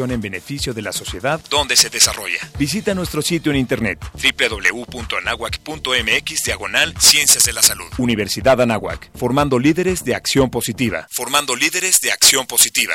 en beneficio de la sociedad donde se desarrolla. Visita nuestro sitio en internet www.anahuac.mx diagonal Ciencias de la Salud. Universidad Anáhuac, formando líderes de acción positiva. Formando líderes de acción positiva.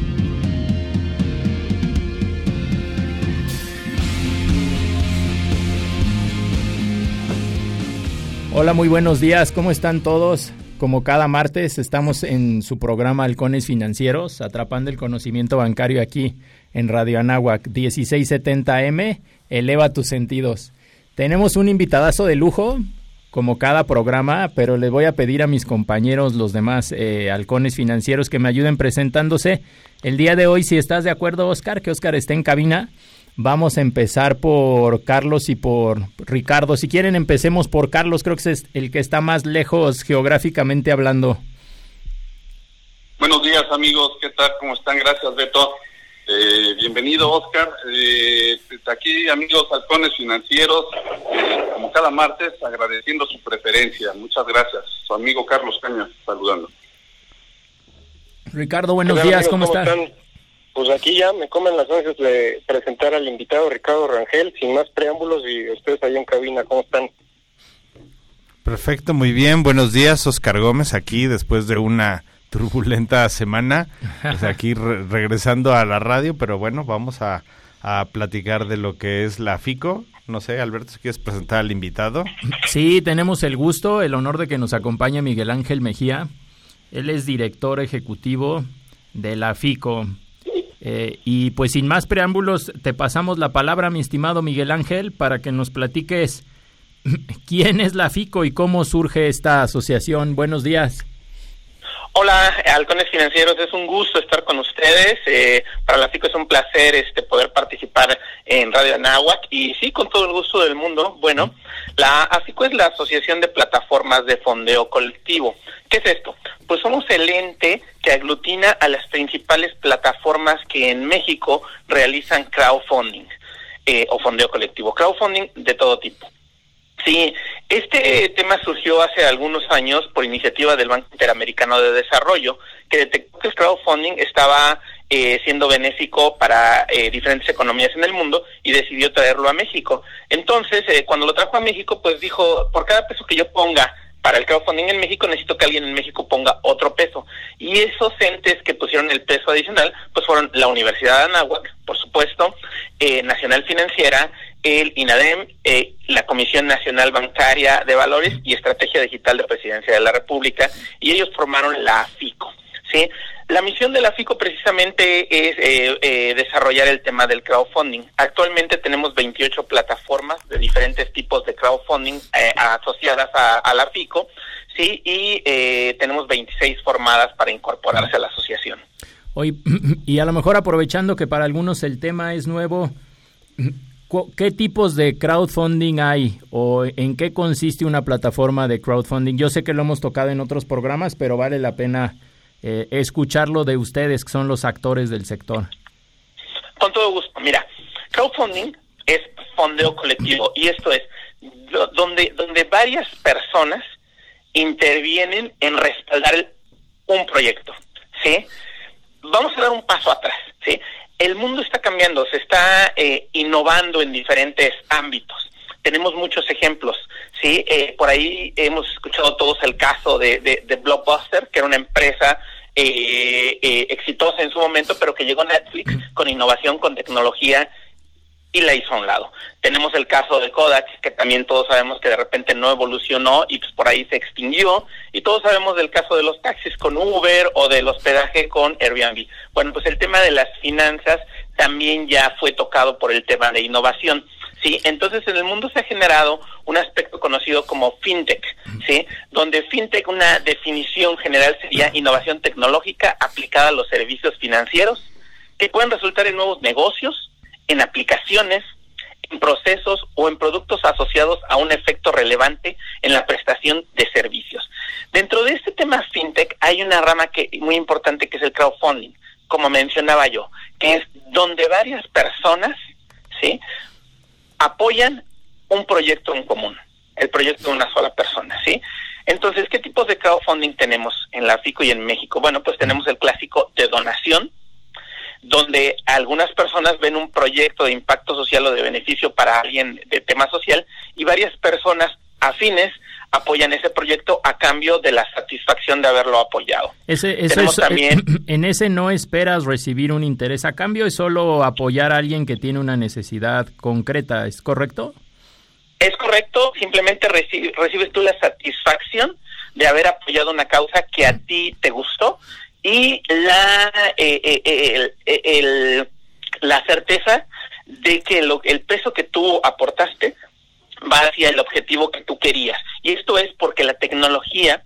Hola, muy buenos días. ¿Cómo están todos? Como cada martes estamos en su programa Halcones Financieros, atrapando el conocimiento bancario aquí en Radio Anáhuac 1670M. Eleva tus sentidos. Tenemos un invitadazo de lujo, como cada programa, pero les voy a pedir a mis compañeros, los demás eh, halcones financieros, que me ayuden presentándose. El día de hoy, si estás de acuerdo, Oscar, que Oscar esté en cabina, vamos a empezar por Carlos y por Ricardo. Si quieren, empecemos por Carlos, creo que es el que está más lejos geográficamente hablando. Buenos días, amigos, ¿qué tal? ¿Cómo están? Gracias, Beto. Eh, bienvenido, Oscar. Eh, aquí, amigos halcones financieros, eh, como cada martes, agradeciendo su preferencia. Muchas gracias. Su amigo Carlos Cañas, saludando. Ricardo, buenos días, ¿cómo, estás? Pues aquí ya me comen las ansias de presentar al invitado Ricardo Rangel, sin más preámbulos, y ustedes ahí en cabina, ¿cómo están? Perfecto, muy bien. Buenos días, Oscar Gómez, aquí después de una turbulenta semana, pues aquí regresando a la radio, pero bueno, vamos a, a, platicar de lo que es la FICO. No sé, Alberto, si quieres presentar al invitado. Sí, tenemos el gusto, el honor de que nos acompañe Miguel Ángel Mejía. Él es director ejecutivo de la FICO. Eh, y pues sin más preámbulos, te pasamos la palabra, mi estimado Miguel Ángel, para que nos platiques quién es la FICO y cómo surge esta asociación. Buenos días. Hola, halcones financieros, es un gusto estar con ustedes. Eh, para la FICO es un placer este poder participar en Radio Anáhuac y sí, con todo el gusto del mundo. Bueno, la AFICO es la Asociación de Plataformas de Fondeo Colectivo. ¿Qué es esto? Pues somos el ente que aglutina a las principales plataformas que en México realizan crowdfunding eh, o fondeo colectivo. Crowdfunding de todo tipo. Sí, este tema surgió hace algunos años por iniciativa del Banco Interamericano de Desarrollo, que detectó que el crowdfunding estaba eh, siendo benéfico para eh, diferentes economías en el mundo y decidió traerlo a México. Entonces, eh, cuando lo trajo a México, pues dijo, por cada peso que yo ponga para el crowdfunding en México, necesito que alguien en México ponga otro peso. Y esos entes que pusieron el peso adicional, pues fueron la Universidad de Anáhuac, por supuesto, Nacional Financiera, el INADEM, eh, la Comisión Nacional Bancaria de Valores y Estrategia Digital de Presidencia de la República, y ellos formaron la FICO. ¿sí? La misión de la FICO precisamente es eh, eh, desarrollar el tema del crowdfunding. Actualmente tenemos 28 plataformas de diferentes tipos de crowdfunding asociadas a, la FICO, ¿sí? y tenemos 26 formadas para incorporarse a la asociación. Hoy, y a lo mejor aprovechando que para algunos el tema es nuevo, ¿Qué tipos de crowdfunding hay o en qué consiste una plataforma de crowdfunding? Yo sé que lo hemos tocado en otros programas, pero vale la pena eh, escucharlo de ustedes, que son los actores del sector. Con todo gusto. Mira, crowdfunding es fondeo colectivo y esto es donde, donde varias personas intervienen en respaldar un proyecto. ¿sí? Vamos a dar un paso atrás. ¿sí? El mundo está cambiando, se está eh, innovando en diferentes ámbitos. Tenemos muchos ejemplos, ¿sí? Eh, por ahí hemos escuchado todos el caso de, de, Blockbuster, que era una empresa eh, exitosa en su momento, pero que llegó a Netflix con innovación, con tecnología y la hizo a un lado. Tenemos el caso de Kodak, que también todos sabemos que de repente no evolucionó y pues por ahí se extinguió. Y todos sabemos del caso de los taxis con Uber o del hospedaje con Airbnb. Bueno, pues el tema de las finanzas también ya fue tocado por el tema de innovación. Sí, entonces en el mundo se ha generado un aspecto conocido como fintech, ¿sí? Donde fintech, una definición general sería innovación tecnológica aplicada a los servicios financieros que pueden resultar en nuevos negocios, en aplicaciones, en procesos o en productos asociados a un efecto relevante en la prestación de servicios. Dentro de este tema fintech hay una rama que muy importante que es el crowdfunding, como mencionaba yo, que es donde varias personas, ¿sí? apoyan un proyecto en común, el proyecto de una sola persona, ¿sí? Entonces, ¿qué tipos de crowdfunding tenemos en la FICO y en México? Bueno, pues tenemos el clásico de donación, donde algunas personas ven un proyecto de impacto social o de beneficio para alguien de tema social y varias personas afines apoyan ese proyecto a cambio de la satisfacción de haberlo apoyado. Ese, también, en ese no esperas recibir un interés a cambio, es solo apoyar a alguien que tiene una necesidad concreta, ¿es correcto? Es correcto, simplemente recibes tú la satisfacción de haber apoyado una causa que a ti te gustó y la, eh, eh, eh, la certeza de que lo, el peso que tú aportaste va hacia el objetivo que tú querías. Y esto es porque la tecnología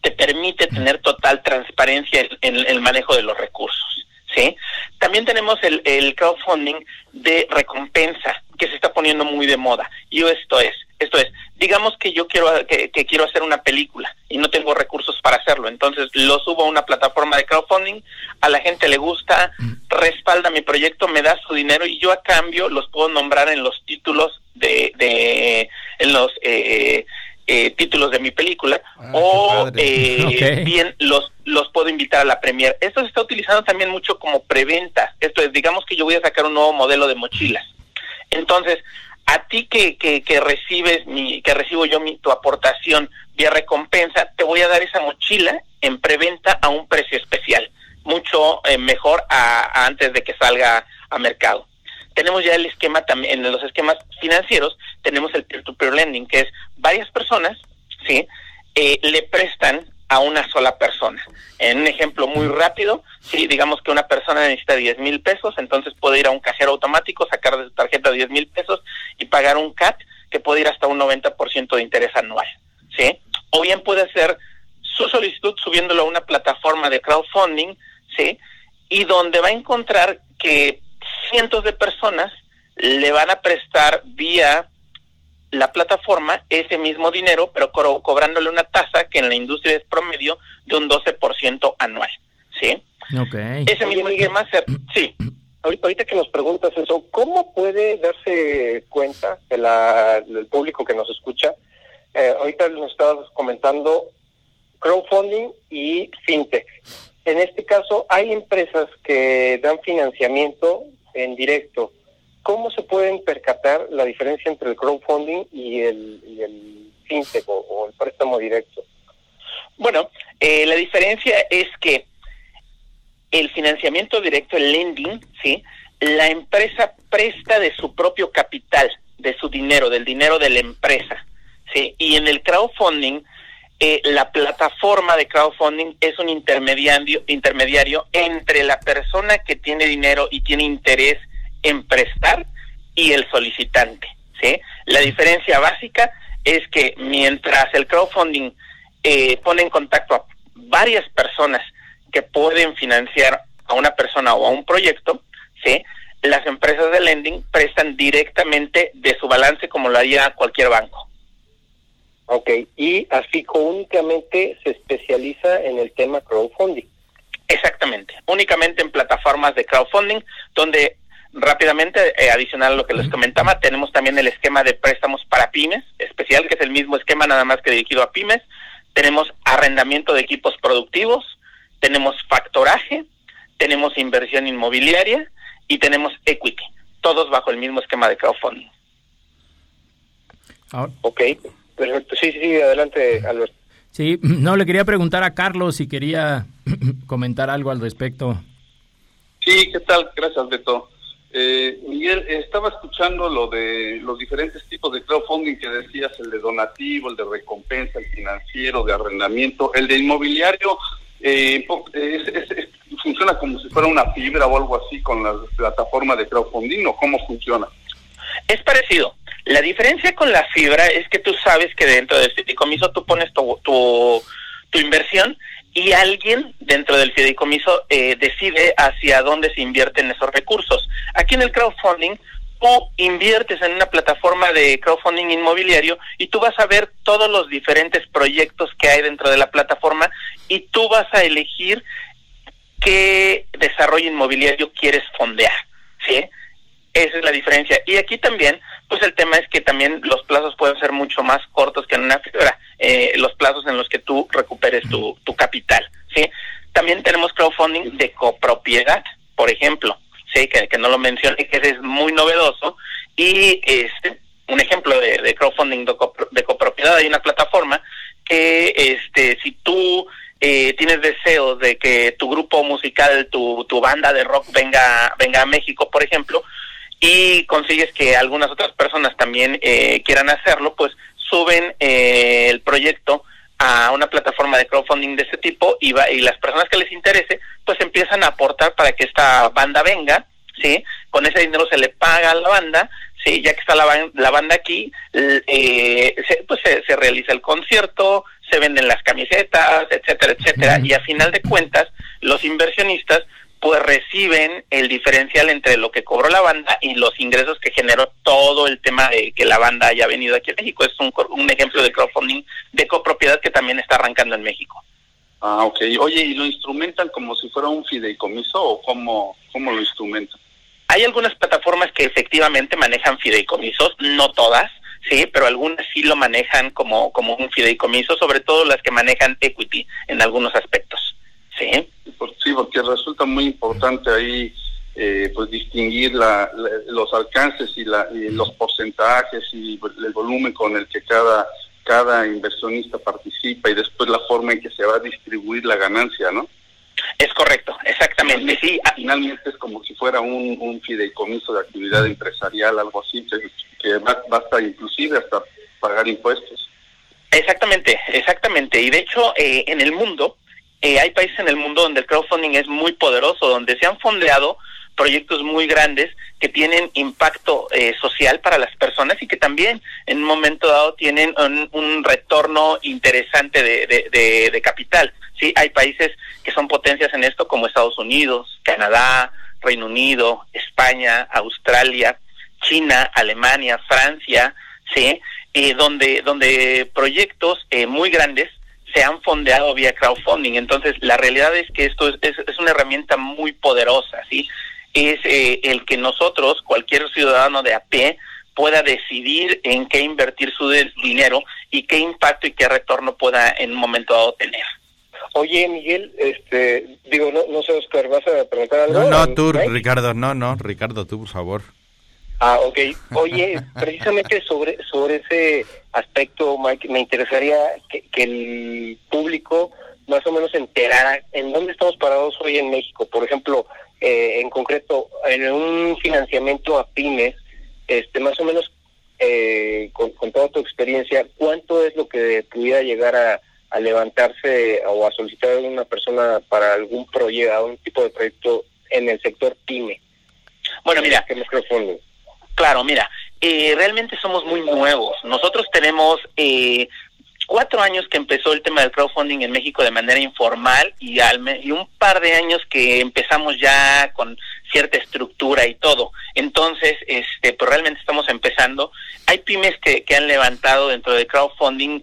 te permite tener total transparencia en, el manejo de los recursos. ¿sí? También tenemos el, el crowdfunding de recompensa, que se está poniendo muy de moda. Y esto es, esto es, digamos que yo quiero que, quiero hacer una película y no tengo recursos para hacerlo, entonces lo subo a una plataforma de crowdfunding, a la gente le gusta, respalda mi proyecto, me da su dinero y yo a cambio los puedo nombrar en los títulos de, de en los eh, eh, títulos de mi película ah, o eh, bien los los puedo invitar a la premier. Esto se está utilizando también mucho como preventa. Esto es, digamos que yo voy a sacar un nuevo modelo de mochilas. Entonces, a ti que, que, recibes mi, que recibo yo mi, tu aportación vía recompensa, te voy a dar esa mochila en preventa a un precio especial, mucho eh, mejor a, antes de que salga a mercado. Tenemos ya el esquema también, en los esquemas financieros, tenemos el peer-to-peer lending, que es varias personas, ¿sí? Eh, le prestan a una sola persona. En un ejemplo muy rápido, si digamos que una persona necesita 10 mil pesos, entonces puede ir a un cajero automático, sacar de su tarjeta 10 mil pesos y pagar un CAT que puede ir hasta un 90% de interés anual. ¿sí? O bien puede hacer su solicitud subiéndolo a una plataforma de crowdfunding, ¿sí? y donde va a encontrar que cientos de personas le van a prestar vía la plataforma ese mismo dinero, pero cobrándole una tasa que en la industria es promedio de un 12% anual. ¿Sí? Okay. Ese mismo esquema, sí. Ahorita que nos preguntas eso, ¿cómo puede darse cuenta de la, del público que nos escucha? Eh, ahorita nos estabas comentando crowdfunding y fintech. En este caso, hay empresas que dan financiamiento en directo ¿cómo se pueden percatar la diferencia entre el crowdfunding y el, fintech o, el préstamo directo? Bueno, eh, la diferencia es que el financiamiento directo, el lending, ¿sí? La empresa presta de su propio capital, de su dinero, del dinero de la empresa, ¿sí? Y en el crowdfunding, eh, la plataforma de crowdfunding es un intermediario, intermediario entre la persona que tiene dinero y tiene interés en prestar y el solicitante. ¿sí? La diferencia básica es que mientras el crowdfunding eh, pone en contacto a varias personas que pueden financiar a una persona o a un proyecto, ¿sí? las empresas de lending prestan directamente de su balance como lo haría cualquier banco. Ok, y así únicamente se especializa en el tema crowdfunding. Exactamente, únicamente en plataformas de crowdfunding donde Rápidamente, eh, adicional a lo que les comentaba, tenemos también el esquema de préstamos para pymes, especial, que es el mismo esquema nada más que dirigido a pymes. Tenemos arrendamiento de equipos productivos, tenemos factoraje, tenemos inversión inmobiliaria y tenemos equity, todos bajo el mismo esquema de crowdfunding. Ok, perfecto. Sí, sí, adelante, Alberto. Sí, no, le quería preguntar a Carlos si quería comentar algo al respecto. Sí, ¿qué tal? Gracias, Beto. Eh, Miguel, estaba escuchando lo de los diferentes tipos de crowdfunding que decías, el de donativo, el de recompensa, el financiero, de arrendamiento, el de inmobiliario, eh, funciona como si fuera una fibra o algo así con la plataforma de crowdfunding o cómo funciona. Es parecido. La diferencia con la fibra es que tú sabes que dentro del fideicomiso tú pones tu, tu, tu inversión y alguien dentro del fideicomiso eh, decide hacia dónde se invierten esos recursos. Aquí en el crowdfunding tú inviertes en una plataforma de crowdfunding inmobiliario y tú vas a ver todos los diferentes proyectos que hay dentro de la plataforma y tú vas a elegir qué desarrollo inmobiliario quieres fondear, ¿sí? Esa es la diferencia. Y aquí también, pues el tema es que también los plazos pueden ser mucho más cortos que en una fibra, eh, los plazos en los que tú recuperes tu, tu capital, ¿sí? También tenemos crowdfunding de copropiedad, por ejemplo, ¿sí? Que, que no lo mencioné, que es muy novedoso. Y este un ejemplo de, crowdfunding de, de copropiedad, hay una plataforma que este si tú eh, tienes deseo de que tu grupo musical, tu, tu banda de rock venga, venga a México, por ejemplo, y consigues que algunas otras personas también eh, quieran hacerlo, pues suben eh, el proyecto a una plataforma de crowdfunding de este tipo y, va, y las personas que les interese, pues empiezan a aportar para que esta banda venga, ¿sí? Con ese dinero se le paga a la banda, ¿sí? Ya que está la, la banda aquí, eh, se, pues se, se, realiza el concierto, se venden las camisetas, etcétera, etcétera, y a final de cuentas, los inversionistas pues reciben el diferencial entre lo que cobró la banda y los ingresos que generó todo el tema de que la banda haya venido aquí a México. Es un, un ejemplo de crowdfunding de copropiedad que también está arrancando en México. Ah, ok. Oye, ¿y lo instrumentan como si fuera un fideicomiso o cómo, cómo lo instrumentan? Hay algunas plataformas que efectivamente manejan fideicomisos, no todas, sí, pero algunas sí lo manejan como, como un fideicomiso, sobre todo las que manejan equity en algunos aspectos. Sí. Sí, porque resulta muy importante ahí eh, pues distinguir la, los alcances y, la, y los porcentajes y el volumen con el que cada cada inversionista participa y después la forma en que se va a distribuir la ganancia, ¿no? Es correcto, exactamente, sí. Finalmente es como si fuera un, un fideicomiso de actividad empresarial, algo así, que, que basta inclusive hasta pagar impuestos. Exactamente, exactamente. Y de hecho, eh, en el mundo, eh, hay países en el mundo donde el crowdfunding es muy poderoso, donde se han fondeado proyectos muy grandes que tienen impacto eh, social para las personas y que también en un momento dado tienen un, un retorno interesante de, de, capital. Sí, hay países que son potencias en esto como Estados Unidos, Canadá, Reino Unido, España, Australia, China, Alemania, Francia, sí, eh, donde donde proyectos eh, muy grandes se han fondeado vía crowdfunding. Entonces, la realidad es que esto es, es, es una herramienta muy poderosa, ¿sí? Es eh, el que nosotros, cualquier ciudadano de a pie, pueda decidir en qué invertir su dinero y qué impacto y qué retorno pueda en un momento dado tener. Oye, Miguel, este, digo, no, no sé, Oscar, ¿vas a preguntar algo? No, no, tú. Ricardo, no, no, Ricardo, tú, por favor. Ah, ok. Oye, precisamente sobre sobre ese aspecto, Mike, me interesaría que, que, el público más o menos enterara en dónde estamos parados hoy en México. Por ejemplo, eh, en concreto, en un financiamiento a pymes, este, más o menos, eh, con, con, toda tu experiencia, ¿cuánto es lo que pudiera llegar a, a levantarse o a solicitar a una persona para algún proyecto, algún tipo de proyecto en el sector pyme? Bueno, mira, que microfondos. Claro, mira, eh, realmente somos muy nuevos. Nosotros tenemos eh, cuatro años que empezó el tema del crowdfunding en México de manera informal y, al y un par de años que empezamos ya con cierta estructura y todo. Entonces, este, pues realmente estamos empezando. Hay pymes que, que han levantado dentro del crowdfunding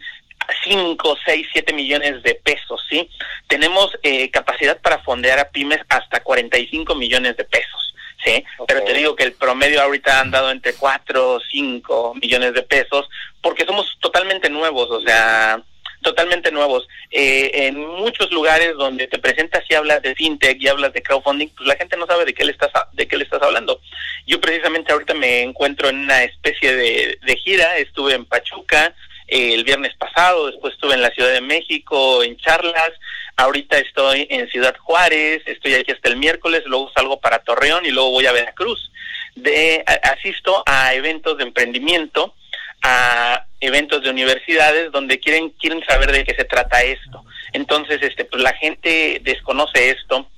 5, 6, 7 millones de pesos, ¿sí? Tenemos eh, capacidad para fondear a pymes hasta 45 millones de pesos. ¿Sí? Okay. Pero te digo que el promedio ahorita ha andado entre 4 o 5 millones de pesos porque somos totalmente nuevos, o sea, totalmente nuevos. Eh, en muchos lugares donde te presentas y hablas de fintech y hablas de crowdfunding, pues la gente no sabe de qué le estás de qué le estás hablando. Yo precisamente ahorita me encuentro en una especie de, de gira, estuve en Pachuca eh, el viernes pasado, después estuve en la Ciudad de México en charlas, ahorita estoy en Ciudad Juárez, estoy aquí hasta el miércoles, luego salgo para Torreón y luego voy a Veracruz. de asisto a eventos de emprendimiento, a eventos de universidades donde quieren quieren saber de qué se trata esto. Entonces, este pues la gente desconoce esto.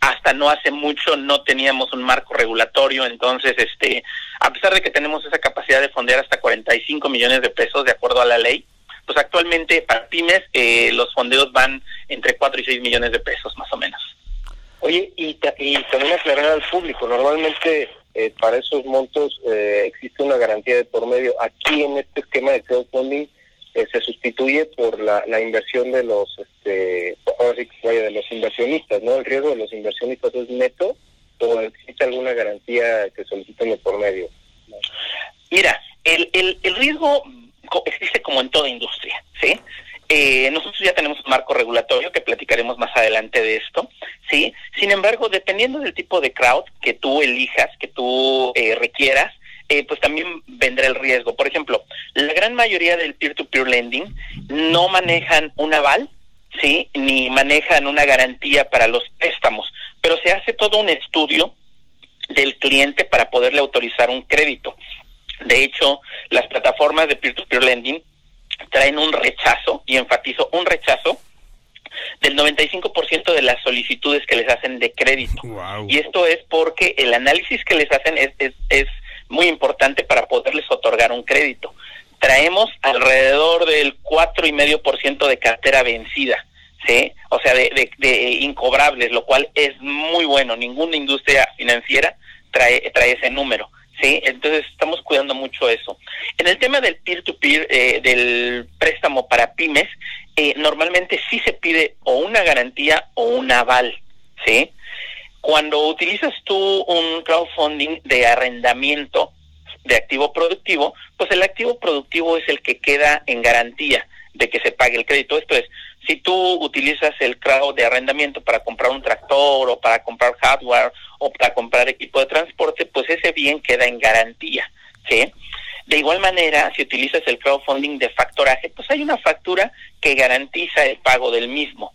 Hasta no hace mucho no teníamos un marco regulatorio, entonces este a pesar de que tenemos esa capacidad de fondear hasta 45 millones de pesos de acuerdo a la ley, pues actualmente para pymes eh, los fondeos van entre 4 y 6 millones de pesos más o menos. Oye, y, y también aclarar al público, normalmente eh, para esos montos eh, existe una garantía de por medio. Aquí en este esquema de crowdfunding eh, se sustituye por la, la inversión de los, este, de los inversionistas, ¿no? El riesgo de los inversionistas es neto o existe alguna garantía que soliciten de por medio. Mira, el, el, el riesgo existe como en toda industria, ¿sí? Eh, nosotros ya tenemos un marco regulatorio que platicaremos más adelante de esto, ¿sí? Sin embargo, dependiendo del tipo de crowd que tú elijas, que tú eh, requieras, eh, pues también vendrá el riesgo. Por ejemplo, la gran mayoría del peer-to-peer lending no manejan un aval, ¿sí? Ni manejan una garantía para los préstamos, pero se hace todo un estudio del cliente para poderle autorizar un crédito. De hecho, las plataformas de peer-to-peer lending traen un rechazo, y enfatizo un rechazo, del 95% de las solicitudes que les hacen de crédito. Y esto es porque el análisis que les hacen es, es, es muy importante para poderles otorgar un crédito. Traemos alrededor del cuatro y medio por ciento de cartera vencida, ¿sí? O sea, de, de, de, incobrables, lo cual es muy bueno. Ninguna industria financiera trae, trae ese número. ¿Sí? Entonces estamos cuidando mucho eso. En el tema del peer-to-peer, eh, del préstamo para pymes, eh, normalmente sí se pide o una garantía o un aval, ¿sí? Cuando utilizas tú un crowdfunding de arrendamiento de activo productivo, pues el activo productivo es el que queda en garantía de que se pague el crédito. Esto es, si tú utilizas el crowd de arrendamiento para comprar un tractor o para comprar hardware o para comprar equipo de transporte, pues ese bien queda en garantía, ¿sí? De igual manera, si utilizas el crowdfunding de factoraje, pues hay una factura que garantiza el pago del mismo,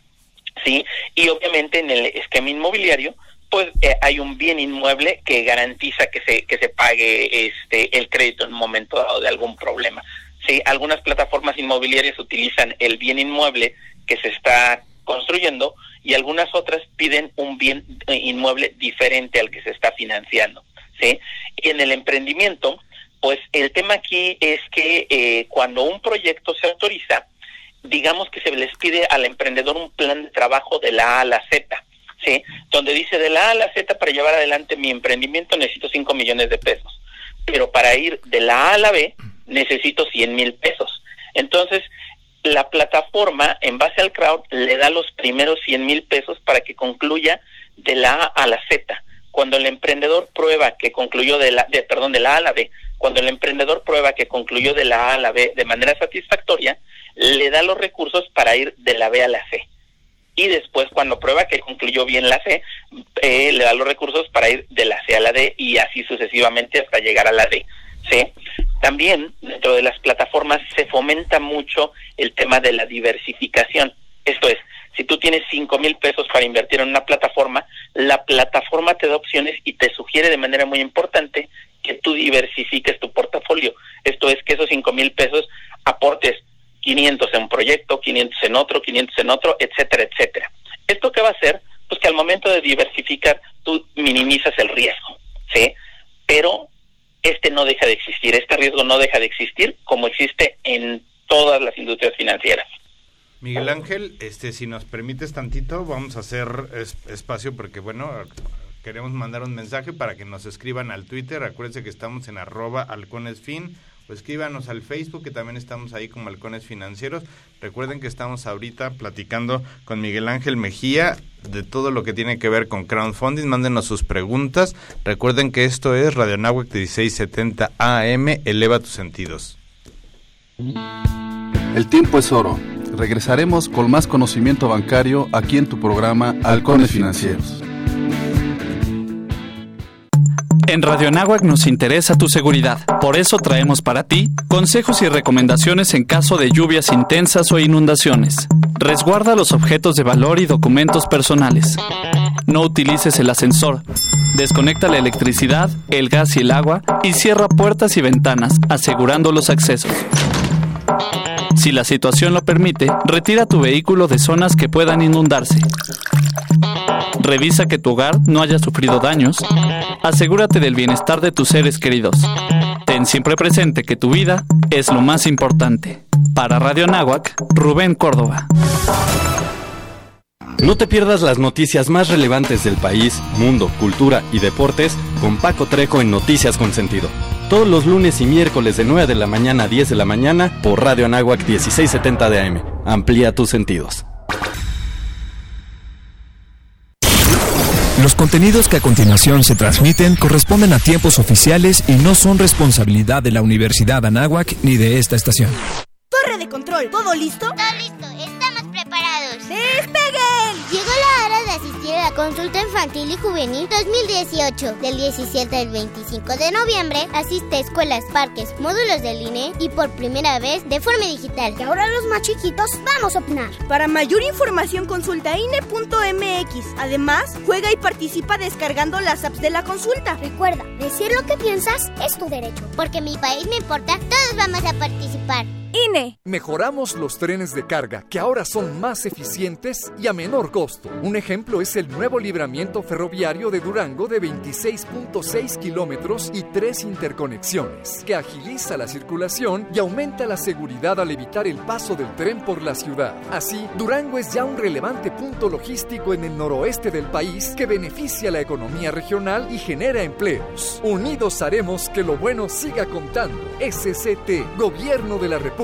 ¿sí? Y obviamente en el esquema inmobiliario, pues eh, hay un bien inmueble que garantiza que se que se pague este el crédito en un momento dado de algún problema. Sí, algunas plataformas inmobiliarias utilizan el bien inmueble que se está construyendo y algunas otras piden un bien eh, inmueble diferente al que se está financiando. ¿sí? Y en el emprendimiento, pues el tema aquí es que eh, cuando un proyecto se autoriza, digamos que se les pide al emprendedor un plan de trabajo de la A a la Z, ¿sí? Donde dice de la A a la Z para llevar adelante mi emprendimiento necesito 5 millones de pesos, pero para ir de la A a la B necesito 100 mil pesos. Entonces, la plataforma, en base al crowd, le da los primeros 100 mil pesos para que concluya de la A a la Z. Cuando el emprendedor prueba que concluyó de la, de, perdón, de la A a la B, cuando el emprendedor prueba que concluyó de la A a la B de manera satisfactoria, le da los recursos para ir de la B a la C. Y después, cuando prueba que concluyó bien la C, eh, le da los recursos para ir de la C a la D y así sucesivamente hasta llegar a la D. ¿sí? También dentro de las plataformas se fomenta mucho el tema de la diversificación. Esto es, si tú tienes cinco mil pesos para invertir en una plataforma, la plataforma te da opciones y te sugiere de manera muy importante que tú diversifiques tu portafolio. Esto es que esos cinco mil pesos aportes 500 en un proyecto, 500 en otro, 500 en otro, etcétera, etcétera. ¿Esto qué va a hacer? Pues que al momento de diversificar tú minimizas el riesgo, ¿sí? Pero este no deja de existir, este riesgo no deja de existir como existe en todas las industrias financieras. Miguel Ángel, este, si nos permites tantito, vamos a hacer es, espacio porque, bueno, queremos mandar un mensaje para que nos escriban al Twitter. Acuérdense que estamos en arroba o escríbanos al Facebook, que también estamos ahí como Halcones Financieros. Recuerden que estamos ahorita platicando con Miguel Ángel Mejía de todo lo que tiene que ver con crowdfunding. Mándenos sus preguntas. Recuerden que esto es Radio Nahuac 1670 AM. Eleva tus sentidos. El tiempo es oro. Regresaremos con más conocimiento bancario aquí en tu programa Halcones Financieros. En Radio Anáhuac nos interesa tu seguridad. Por eso traemos para ti consejos y recomendaciones en caso de lluvias intensas o inundaciones. Resguarda los objetos de valor y documentos personales. No utilices el ascensor. Desconecta la electricidad, el gas y el agua y cierra puertas y ventanas, asegurando los accesos. Si la situación lo permite, retira tu vehículo de zonas que puedan inundarse. Revisa que tu hogar no haya sufrido daños. Asegúrate del bienestar de tus seres queridos. Ten siempre presente que tu vida es lo más importante. Para Radio Náhuac, Rubén Córdoba. No te pierdas las noticias más relevantes del país, mundo, cultura y deportes con Paco Trejo en Noticias con Sentido. Todos los lunes y miércoles de 9 de la mañana a 10 de la mañana por Radio Anáhuac 1670 de AM. Amplía tus sentidos. Los contenidos que a continuación se transmiten corresponden a tiempos oficiales y no son responsabilidad de la Universidad Anáhuac ni de esta estación. Torre de control, ¿todo listo? Todo listo, la consulta infantil y juvenil 2018. Del 17 al 25 de noviembre, asiste a escuelas, parques, módulos del INE y por primera vez de forma digital. Y ahora los más chiquitos vamos a opinar. Para mayor información consulta INE.mx. Además, juega y participa descargando las apps de la consulta. Recuerda, decir lo que piensas es tu derecho. Porque mi país me importa, todos vamos a participar. INE. Mejoramos los trenes de carga, que ahora son más eficientes y a menor costo. Un ejemplo es el nuevo libramiento ferroviario de Durango de 26.6 kilómetros y tres interconexiones, que agiliza la circulación y aumenta la seguridad al evitar el paso del tren por la ciudad. Así, Durango es ya un relevante punto logístico en el noroeste del país que beneficia la economía regional y genera empleos. Unidos haremos que lo bueno siga contando. SCT, Gobierno de la República.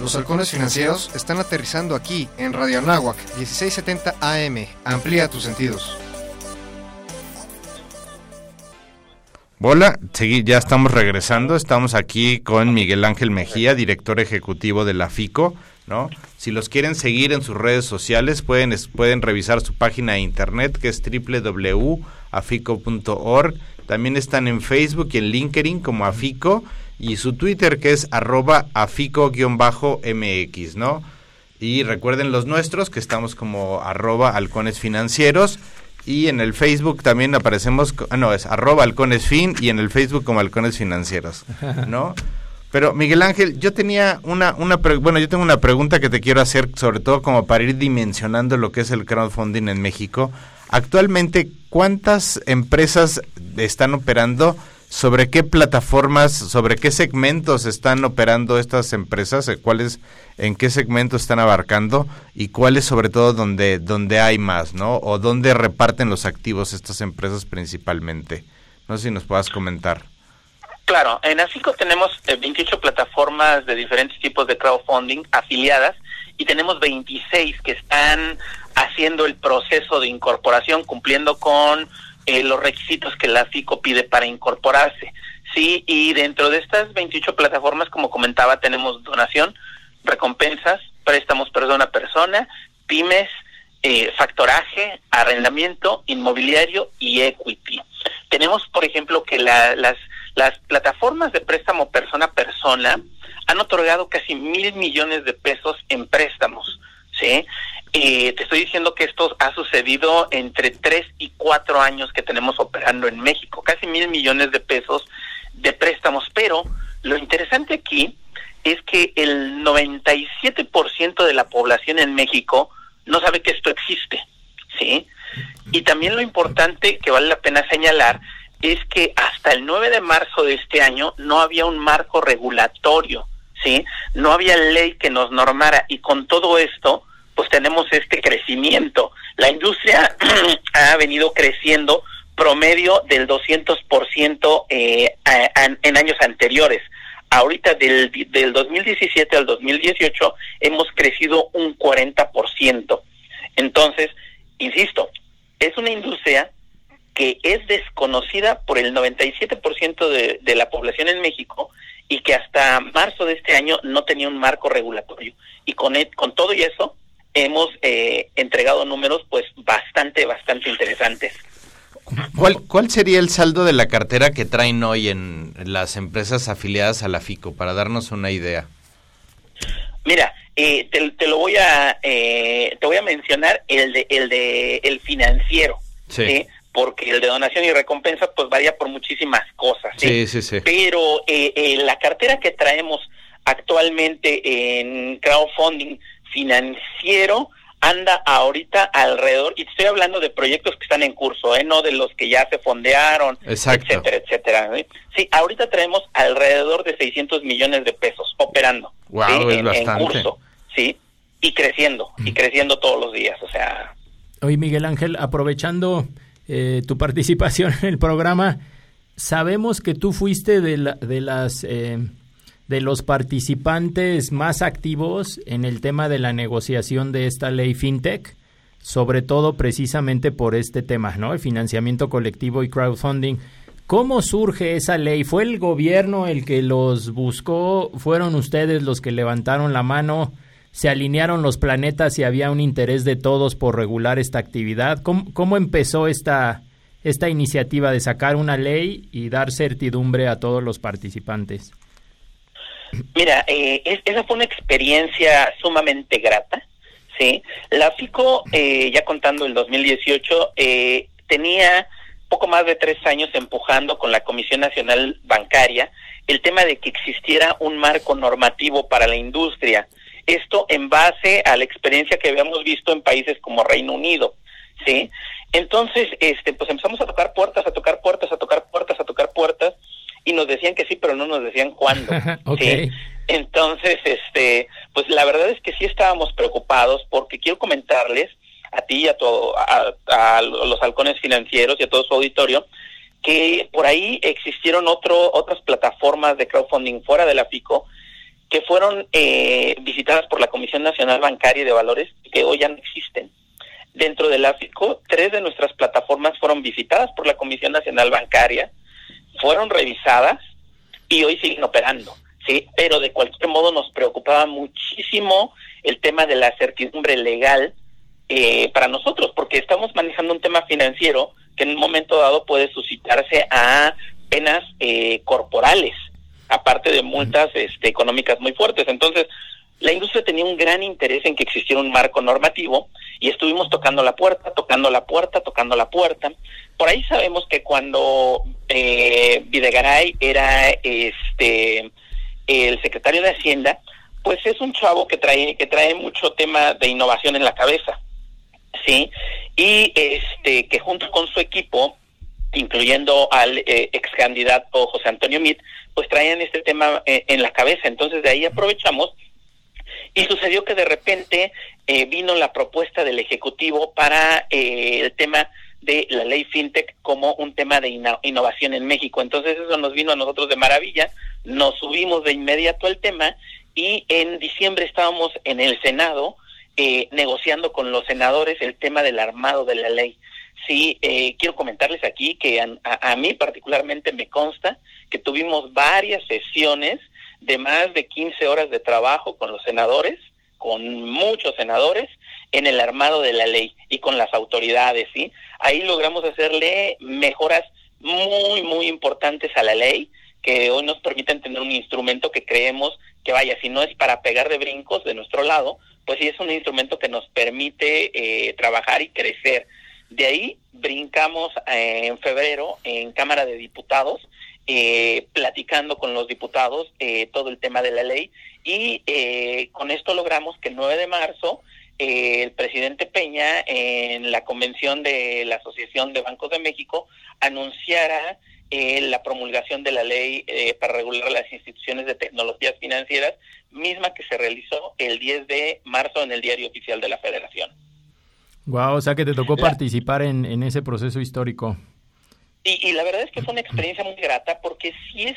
Los halcones financieros están aterrizando aquí en Radio Anáhuac 1670 AM. Amplía tus sentidos. Hola, seguí, ya estamos regresando. Estamos aquí con Miguel Ángel Mejía, director ejecutivo de la FICO. ¿no? Si los quieren seguir en sus redes sociales, pueden, pueden revisar su página de internet que es www.afico.org. También están en Facebook y en LinkedIn como Afico y su Twitter que es arroba afico-mx, ¿no? Y recuerden los nuestros que estamos como arroba halcones financieros y en el Facebook también aparecemos, ah, no, es arroba halconesfin y en el Facebook como halcones financieros, ¿no? Pero Miguel Ángel, yo tenía una, una bueno, yo tengo una pregunta que te quiero hacer, sobre todo como para ir dimensionando lo que es el crowdfunding en México. Actualmente, ¿cuántas empresas están operando? ¿Sobre qué plataformas, sobre qué segmentos están operando estas empresas? ¿Cuáles, en qué segmentos están abarcando? Y cuáles sobre todo donde, donde hay más, ¿no? O dónde reparten los activos estas empresas principalmente. No sé si nos puedas comentar. Claro, en AFICO tenemos 28 plataformas de diferentes tipos de crowdfunding afiliadas y tenemos 26 que están haciendo el proceso de incorporación, cumpliendo con eh, los requisitos que la FICO pide para incorporarse. Sí, y dentro de estas 28 plataformas, como comentaba, tenemos donación, recompensas, préstamos persona a persona, pymes, eh, factoraje, arrendamiento, inmobiliario y equity. Tenemos, por ejemplo, que las, las plataformas de préstamo persona a persona han otorgado casi mil millones de pesos en préstamos. ¿sí? Eh, te estoy diciendo que esto ha sucedido entre tres y cuatro años que tenemos operando en México, casi mil millones de pesos de préstamos, pero lo interesante aquí es que el 97% de la población en México no sabe que esto existe, ¿sí? Y también lo importante que vale la pena señalar es que hasta el 9 de marzo de este año no había un marco regulatorio, ¿sí? No había ley que nos normara y con todo esto pues tenemos este crecimiento. La industria ha venido creciendo promedio del 200% eh, en años anteriores. Ahorita del, del 2017 al 2018 hemos crecido un 40%. Entonces, insisto, es una industria que es desconocida por el 97% de, de la población en México y que hasta marzo de este año no tenía un marco regulatorio. Y con, e, con todo y eso, hemos eh, entregado números pues bastante, bastante interesantes. ¿Cuál, ¿Cuál sería el saldo de la cartera que traen hoy en las empresas afiliadas a la FICO, para darnos una idea? Mira, eh, te, lo voy a eh, te voy a mencionar el de el de el financiero, sí. porque el de donación y recompensa pues varía por muchísimas cosas. Sí, sí, sí. Pero eh, eh, la cartera que traemos actualmente en crowdfunding financiero anda ahorita alrededor, y estoy hablando de proyectos que están en curso, ¿eh? no de los que ya se fondearon, etcétera, etcétera. Sí, ahorita traemos alrededor de 600 millones de pesos operando wow, en, en, curso, sí, y creciendo, y creciendo todos los días, o sea... Oye, Miguel Ángel, aprovechando eh, tu participación en el programa, sabemos que tú fuiste de, la, de las... Eh, de los participantes más activos en el tema de la negociación de esta ley FinTech, sobre todo precisamente por este tema, ¿no? El financiamiento colectivo y crowdfunding. ¿Cómo surge esa ley? ¿Fue el gobierno el que los buscó? ¿Fueron ustedes los que levantaron la mano? ¿Se alinearon los planetas y había un interés de todos por regular esta actividad? ¿Cómo, cómo empezó esta, esta iniciativa de sacar una ley y dar certidumbre a todos los participantes? Mira, eh, es, esa fue una experiencia sumamente grata, ¿sí? La FICO, eh, ya contando el 2018, eh, tenía poco más de tres años empujando con la Comisión Nacional Bancaria el tema de que existiera un marco normativo para la industria. Esto en base a la experiencia que habíamos visto en países como Reino Unido, ¿sí? Entonces, este, pues empezamos a tocar puertas, a tocar puertas, a tocar puertas, a tocar puertas, y nos decían que sí, pero no nos decían cuándo. ¿sí? Entonces, este, pues la verdad es que sí estábamos preocupados porque quiero comentarles a ti y a, todo, a, los halcones financieros y a todo su auditorio que por ahí existieron otro, otras plataformas de crowdfunding fuera de la FICO que fueron eh, visitadas por la Comisión Nacional Bancaria y de Valores que hoy ya no existen. Dentro de la FICO, tres de nuestras plataformas fueron visitadas por la Comisión Nacional Bancaria fueron revisadas y hoy siguen operando, ¿sí? Pero de cualquier modo nos preocupaba muchísimo el tema de la certidumbre legal eh, para nosotros, porque estamos manejando un tema financiero que en un momento dado puede suscitarse a penas eh, corporales, aparte de multas este, económicas muy fuertes. Entonces, la industria tenía un gran interés en que existiera un marco normativo y estuvimos tocando la puerta, tocando la puerta, tocando la puerta. Por ahí sabemos que cuando eh, Videgaray era este el secretario de Hacienda, pues es un chavo que trae que trae mucho tema de innovación en la cabeza, sí, y este que junto con su equipo incluyendo al eh, ex candidato José Antonio Mit, pues traían este tema eh, en la cabeza. Entonces de ahí aprovechamos y sucedió que de repente eh, vino la propuesta del Ejecutivo para eh, el tema de la ley FinTech como un tema de innovación en México. Entonces eso nos vino a nosotros de maravilla, nos subimos de inmediato al tema y en diciembre estábamos en el Senado eh, negociando con los senadores el tema del armado de la ley. Sí, eh, quiero comentarles aquí que a, a, mí particularmente me consta que tuvimos varias sesiones de más de 15 horas de trabajo con los senadores, con muchos senadores, en el armado de la ley y con las autoridades, ¿sí? Ahí logramos hacerle mejoras muy, muy importantes a la ley, que hoy nos permiten tener un instrumento que creemos que vaya, si no es para pegar de brincos de nuestro lado, pues sí es un instrumento que nos permite eh, trabajar y crecer. De ahí brincamos eh, en febrero en Cámara de Diputados eh, platicando con los diputados eh, todo el tema de la ley y eh, con esto logramos que el 9 de marzo eh, el presidente Peña en la convención de la Asociación de Bancos de México anunciara la promulgación de la ley para regular las instituciones de tecnologías financieras, misma que se realizó el 10 de marzo en el Diario Oficial de la Federación. Wow, o sea que te tocó participar en, en ese proceso histórico. Y, y, la verdad es que fue una experiencia muy grata porque sí es,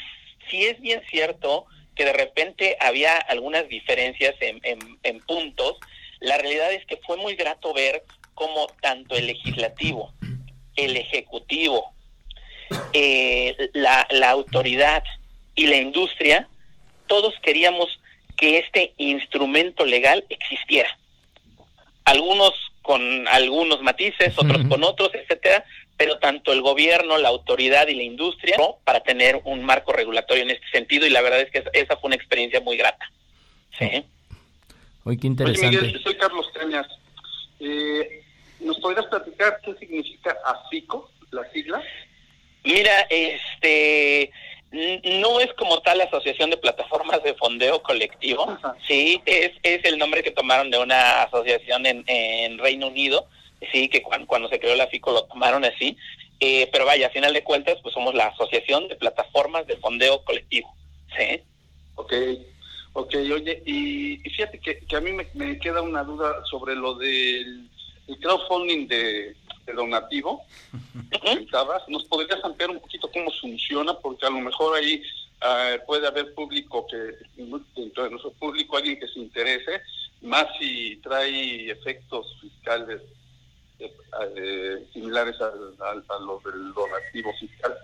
sí es bien cierto que de repente había algunas diferencias en, en, en puntos. La realidad es que fue muy grato ver cómo tanto el legislativo, el ejecutivo, eh, la, la autoridad y la industria, todos queríamos que este instrumento legal existiera. Algunos con algunos matices, otros con otros, etcétera, pero tanto el gobierno, la autoridad y la industria ¿no? para tener un marco regulatorio en este sentido y la verdad es que esa fue una experiencia muy grata. Sí. Oye, qué interesante. Oye, Miguel, soy Carlos Cañas. Eh, ¿Nos podrías platicar qué significa AFICO, la sigla? Mira, este no es como tal la Asociación de Plataformas de Fondeo Colectivo, sí, es, es el nombre que tomaron de una asociación en, en Reino Unido, sí, que cuando, cuando se creó la FICO lo tomaron así, eh, pero vaya, a final de cuentas, pues somos la Asociación de Plataformas de Fondeo Colectivo, sí. Ok, ok, oye, y, fíjate que, que, a mí me, queda una duda sobre lo del crowdfunding de, donativo, ¿nos podrías ampliar un poquito cómo funciona? Porque a lo mejor ahí uh, puede haber público que, dentro de nuestro público, alguien que se interese, más si trae efectos fiscales eh, eh, similares a, a, los del donativo fiscal.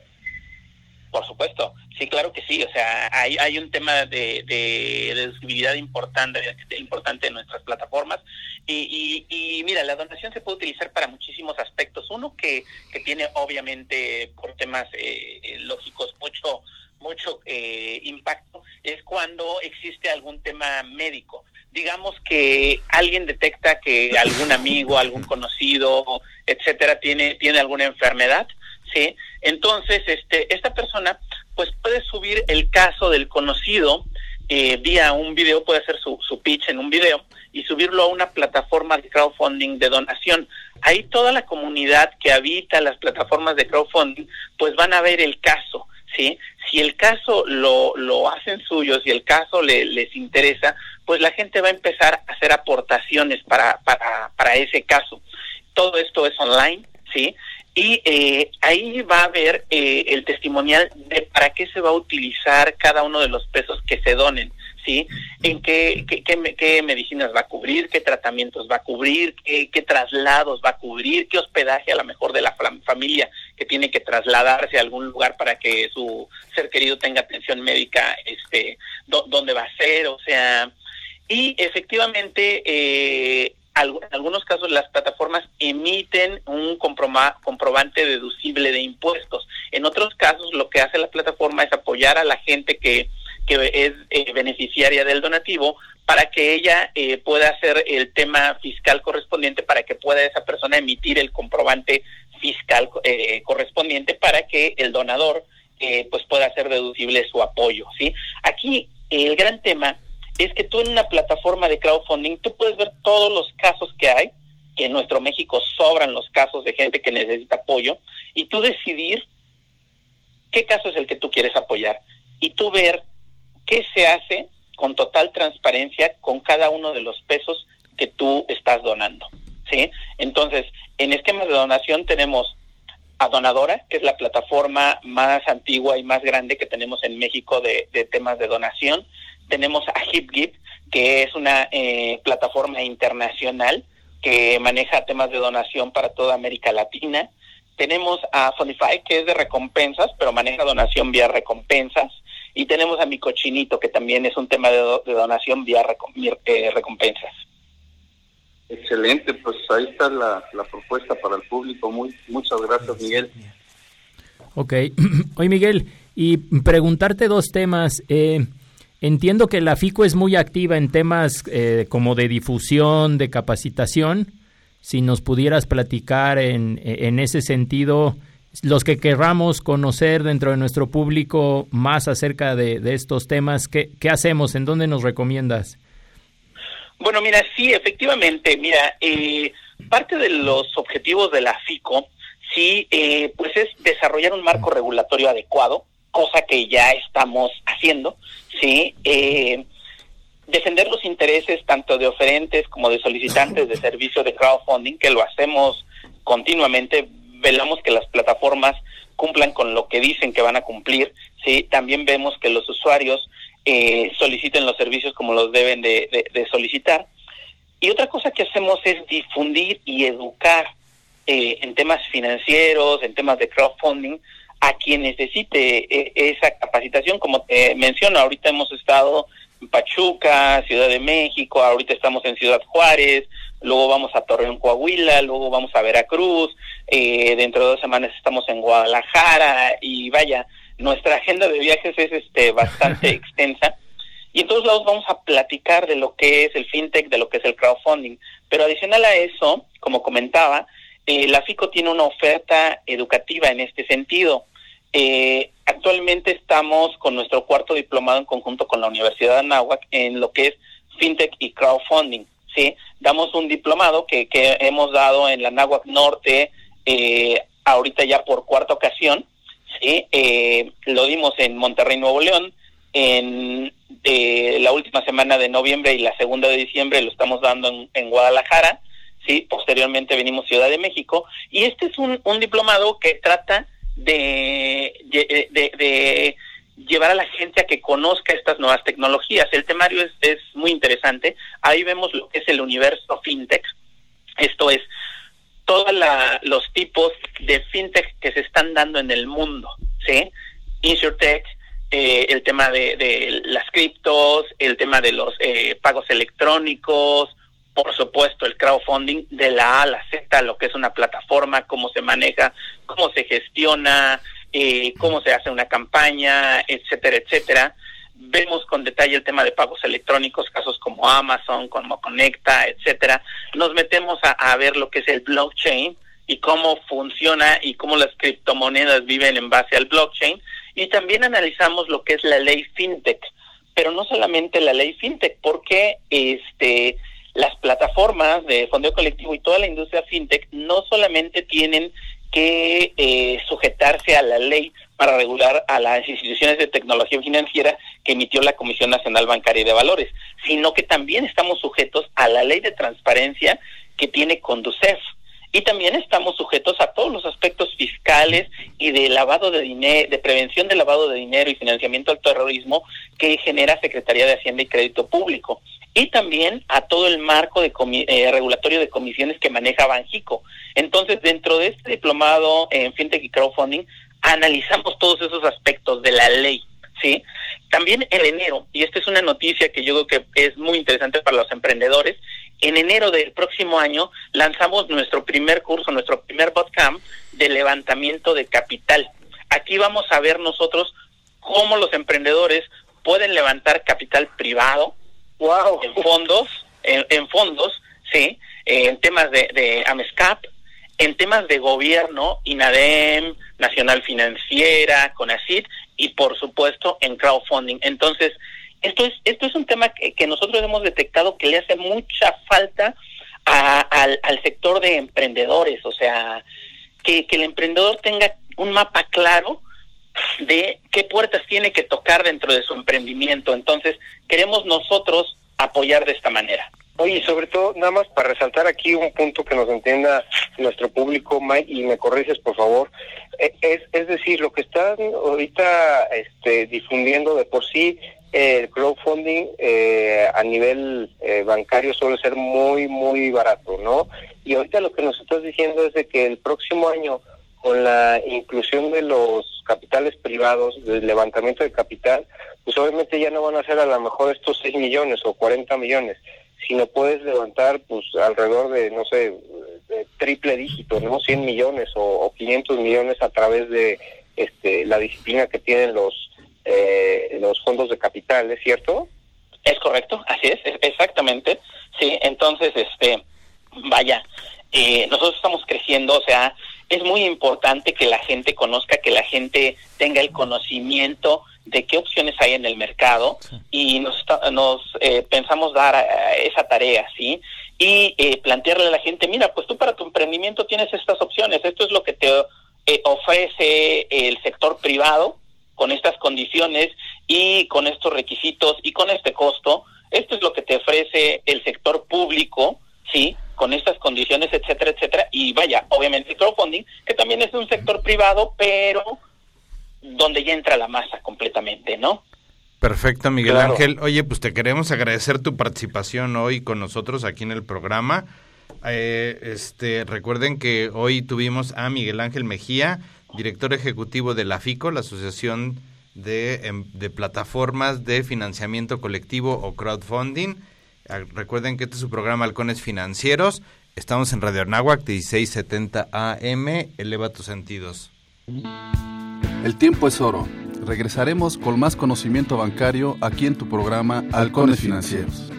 Por supuesto, sí, claro que sí. O sea, hay, hay un tema de, de, deducibilidad importante, importante en nuestras plataformas. Y, y, mira, la donación se puede utilizar para muchísimos aspectos. Uno que, que tiene obviamente por temas eh, lógicos mucho mucho eh, impacto es cuando existe algún tema médico. Digamos que alguien detecta que algún amigo, algún conocido, etcétera, tiene, tiene alguna enfermedad ¿sí? Entonces, este, esta persona, pues puede subir el caso del conocido eh, vía un video, puede hacer su, su pitch en un video y subirlo a una plataforma de crowdfunding de donación. Ahí toda la comunidad que habita las plataformas de crowdfunding, pues van a ver el caso, ¿sí? Si el caso lo, lo hacen suyo, si el caso le, les interesa, pues la gente va a empezar a hacer aportaciones para, para, para ese caso. Todo esto es online, ¿sí? y eh, ahí va a haber eh, el testimonial de para qué se va a utilizar cada uno de los pesos que se donen, ¿sí? En qué, qué, qué, medicinas va a cubrir, qué tratamientos va a cubrir, qué, qué, traslados va a cubrir, qué hospedaje a lo mejor de la familia que tiene que trasladarse a algún lugar para que su ser querido tenga atención médica, este, dónde va a ser, o sea, y efectivamente eh, en algunos casos las plataformas emiten un comprobante deducible de impuestos. En otros casos lo que hace la plataforma es apoyar a la gente que, que es eh, beneficiaria del donativo para que ella eh, pueda hacer el tema fiscal correspondiente, para que pueda esa persona emitir el comprobante fiscal eh, correspondiente para que el donador pues pueda hacer deducible su apoyo. ¿sí? Aquí el gran tema es que tú en una plataforma de crowdfunding, tú puedes ver todos los casos que hay, que en nuestro México sobran los casos de gente que necesita apoyo, y tú decidir qué caso es el que tú quieres apoyar, y tú ver qué se hace con total transparencia con cada uno de los pesos que tú estás donando. ¿sí? Entonces, en esquemas de donación tenemos a Donadora, que es la plataforma más antigua y más grande que tenemos en México de, temas de donación tenemos a HipGip, que es una eh, plataforma internacional que maneja temas de donación para toda América Latina. Tenemos a Fundify, que es de recompensas, pero maneja donación vía recompensas. Y tenemos a Mi Cochinito, que también es un tema de, donación vía eh, recompensas. Excelente, pues ahí está la, propuesta para el público. Muy, muchas gracias, Miguel. Ok. Oye, Miguel, y preguntarte dos temas. Eh, Entiendo que la FICO es muy activa en temas eh, como de difusión, de capacitación. Si nos pudieras platicar en, en ese sentido, los que querramos conocer dentro de nuestro público más acerca de, estos temas, ¿qué, ¿qué, hacemos? ¿En dónde nos recomiendas? Bueno, mira, sí, efectivamente, mira, eh, parte de los objetivos de la FICO, sí, eh, pues es desarrollar un marco regulatorio adecuado, cosa que ya estamos haciendo, ¿sí? Eh, defender los intereses tanto de oferentes como de solicitantes de servicio de crowdfunding, que lo hacemos continuamente, velamos que las plataformas cumplan con lo que dicen que van a cumplir, ¿sí? También vemos que los usuarios eh, soliciten los servicios como los deben de, solicitar. Y otra cosa que hacemos es difundir y educar eh, en temas financieros, en temas de crowdfunding, a quien necesite eh, esa capacitación. Como te menciono, ahorita hemos estado en Pachuca, Ciudad de México, ahorita estamos en Ciudad Juárez, luego vamos a Torreón, Coahuila, luego vamos a Veracruz, eh, dentro de dos semanas estamos en Guadalajara y vaya, nuestra agenda de viajes es este bastante extensa. Y en todos lados vamos a platicar de lo que es el fintech, de lo que es el crowdfunding. Pero adicional a eso, como comentaba, eh, la FICO tiene una oferta educativa en este sentido. Eh, actualmente estamos con nuestro cuarto diplomado en conjunto con la Universidad de Anáhuac en lo que es FinTech y Crowdfunding. ¿sí? Damos un diplomado que, que hemos dado en la Anáhuac Norte eh, ahorita ya por cuarta ocasión. ¿sí? Eh, lo dimos en Monterrey, Nuevo León. En la última semana de noviembre y la segunda de diciembre lo estamos dando en, Guadalajara. ¿sí? Posteriormente venimos Ciudad de México. Y este es un, un diplomado que trata de, de, llevar a la gente a que conozca estas nuevas tecnologías. El temario es, es muy interesante. Ahí vemos lo que es el universo fintech. Esto es todos los tipos de fintech que se están dando en el mundo, ¿sí? Insurtech, eh, el tema de, de, las criptos, el tema de los eh, pagos electrónicos, por supuesto, el crowdfunding de la A a la Z, lo que es una plataforma, cómo se maneja, cómo se gestiona, eh, cómo se hace una campaña, etcétera, etcétera. Vemos con detalle el tema de pagos electrónicos, casos como Amazon, como Conecta, etcétera. Nos metemos a, ver lo que es el blockchain y cómo funciona y cómo las criptomonedas viven en base al blockchain. Y también analizamos lo que es la ley fintech, pero no solamente la ley fintech, porque este las plataformas de fondeo colectivo y toda la industria fintech no solamente tienen que eh, sujetarse a la ley para regular a las instituciones de tecnología financiera que emitió la Comisión Nacional Bancaria de Valores, sino que también estamos sujetos a la ley de transparencia que tiene Conducef. Y también estamos sujetos a todos los aspectos fiscales y de lavado de dinero, de prevención de lavado de dinero y financiamiento al terrorismo que genera Secretaría de Hacienda y Crédito Público y también a todo el marco de eh, regulatorio de comisiones que maneja Banjico. Entonces, dentro de este diplomado en FinTech y Crowdfunding, analizamos todos esos aspectos de la ley. ¿Sí? También en enero, y esta es una noticia que yo creo que es muy interesante para los emprendedores, en enero del próximo año lanzamos nuestro primer curso, nuestro primer bootcamp de levantamiento de capital. Aquí vamos a ver nosotros cómo los emprendedores pueden levantar capital privado, Wow. En fondos, en, fondos, sí, en temas de, de AMESCAP, en temas de gobierno, INADEM, Nacional Financiera, CONACIT y por supuesto en crowdfunding. Entonces, esto es, esto es un tema que, nosotros hemos detectado que le hace mucha falta al, al sector de emprendedores, o sea, que, que el emprendedor tenga un mapa claro de qué puertas tiene que tocar dentro de su emprendimiento. Entonces, queremos nosotros apoyar de esta manera. Oye, sobre todo, nada más para resaltar aquí un punto que nos entienda nuestro público, Mike, y me corriges, por favor. E, es, es decir, lo que están ahorita este, difundiendo de por sí, el crowdfunding eh, a nivel eh, bancario suele ser muy, muy barato, ¿no? Y ahorita lo que nos estás diciendo es de que el próximo año con la inclusión de los capitales privados, del levantamiento de capital, pues obviamente ya no van a ser a lo mejor estos 6 millones o 40 millones, sino puedes levantar pues alrededor de, no sé, triple dígito, ¿no? 100 millones o, 500 millones a través de este, la disciplina que tienen los, eh, los fondos de capital, ¿es cierto? Es correcto, así es, exactamente. Sí, entonces, este, vaya, eh, nosotros estamos creciendo, o sea, es muy importante que la gente conozca, que la gente tenga el conocimiento de qué opciones hay en el mercado y nos, nos eh, pensamos dar esa tarea, ¿sí? Y eh, plantearle a la gente, mira, pues tú para tu emprendimiento tienes estas opciones, esto es lo que te eh, ofrece el sector privado con estas condiciones y con estos requisitos y con este costo, esto es lo que te ofrece el sector público, ¿sí? con estas condiciones, etcétera, etcétera. Y vaya, obviamente el crowdfunding, que también es un sector privado, pero donde ya entra la masa completamente, ¿no? Perfecto, Miguel Ángel. Oye, pues te queremos agradecer tu participación hoy con nosotros aquí en el programa. Eh, este, recuerden que hoy tuvimos a Miguel Ángel Mejía, director ejecutivo de la FICO, la Asociación de, em, de Plataformas de Financiamiento Colectivo o Crowdfunding. Ah, recuerden que este es su programa Halcones Financieros. Estamos en Radio Anáhuac 1670 AM. Eleva tus sentidos. El tiempo es oro. Regresaremos con más conocimiento bancario aquí en tu programa Halcones Financieros.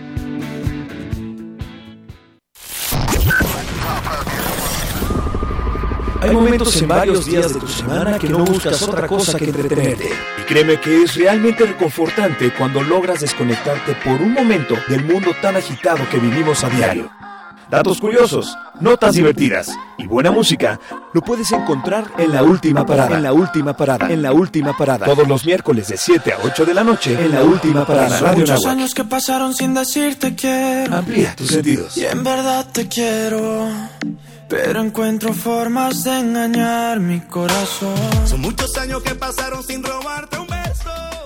Hay momentos en varios días de tu semana que no buscas otra cosa que entretenerte. Y créeme que es realmente reconfortante cuando logras desconectarte por un momento del mundo tan agitado que vivimos a diario. Datos curiosos, notas divertidas y buena música lo puedes encontrar en la última parada. En la última parada. En la última parada. Todos los miércoles de 7 a 8 de la noche en la última parada. Son muchos años que pasaron sin decirte quiero. Amplía tus sentidos. Y en verdad te quiero. Pero encuentro formas de engañar mi corazón. Son muchos años que pasaron sin robarte un beso.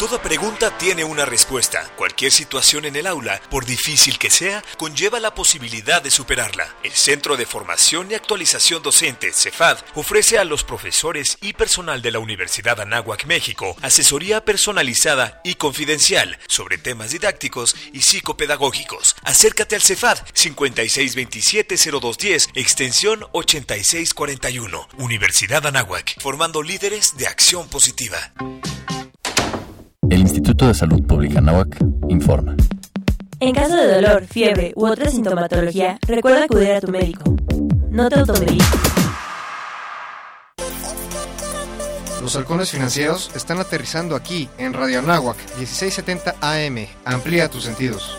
Toda pregunta tiene una respuesta. Cualquier situación en el aula, por difícil que sea, conlleva la posibilidad de superarla. El Centro de Formación y Actualización Docente, CEFAD, ofrece a los profesores y personal de la Universidad Anáhuac, México, asesoría personalizada y confidencial sobre temas didácticos y psicopedagógicos. Acércate al CEFAD 5627-0210, extensión 8641. Universidad Anáhuac, formando líderes de acción positiva. El Instituto de Salud Pública Nahuac informa. En caso de dolor, fiebre u otra sintomatología, recuerda acudir a tu médico. No te automediques. Los halcones financieros están aterrizando aquí en Radio Anáhuac 1670 AM. Amplía tus sentidos.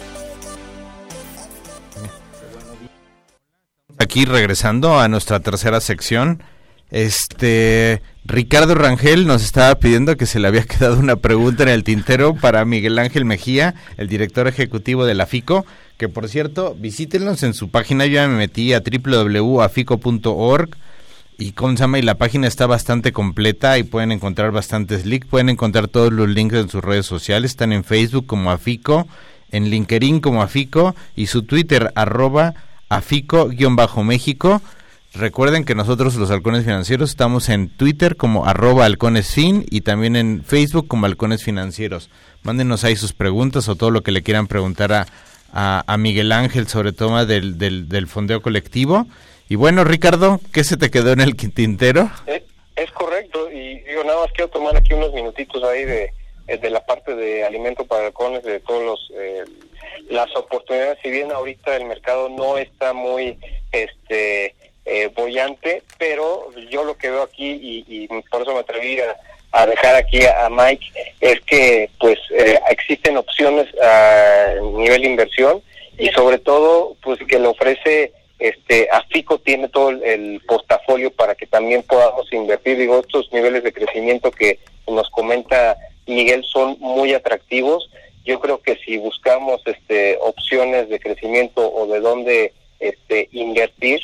Aquí regresando a nuestra tercera sección, este Ricardo Rangel nos estaba pidiendo que se le había quedado una pregunta en el tintero para Miguel Ángel Mejía, el director ejecutivo de la FICO, que por cierto, visítenlos en su página, yo ya me metí a www.afico.org y con y la página está bastante completa y pueden encontrar bastantes links, pueden encontrar todos los links en sus redes sociales, están en Facebook como Afico, en LinkedIn como Afico y su Twitter arroba Afico-México. Recuerden que nosotros los halcones financieros estamos en Twitter como arroba halconesfin y también en Facebook como halcones financieros. Mándenos ahí sus preguntas o todo lo que le quieran preguntar a, a, Miguel Ángel sobre todo del, del, fondeo colectivo. Y bueno, Ricardo, ¿qué se te quedó en el tintero? Es, es correcto y yo nada más quiero tomar aquí unos minutitos ahí de, de la parte de alimento para halcones, de todos los... Eh, las oportunidades, si bien ahorita el mercado no está muy este eh, bollante, pero yo lo que veo aquí y, por eso me atreví a, dejar aquí a, Mike es que pues eh, existen opciones a nivel de inversión y sobre todo pues que le ofrece este AFICO tiene todo el, portafolio para que también podamos invertir. Digo estos niveles de crecimiento que nos comenta Miguel son muy atractivos. Yo creo que si buscamos este opciones de crecimiento o de dónde este invertir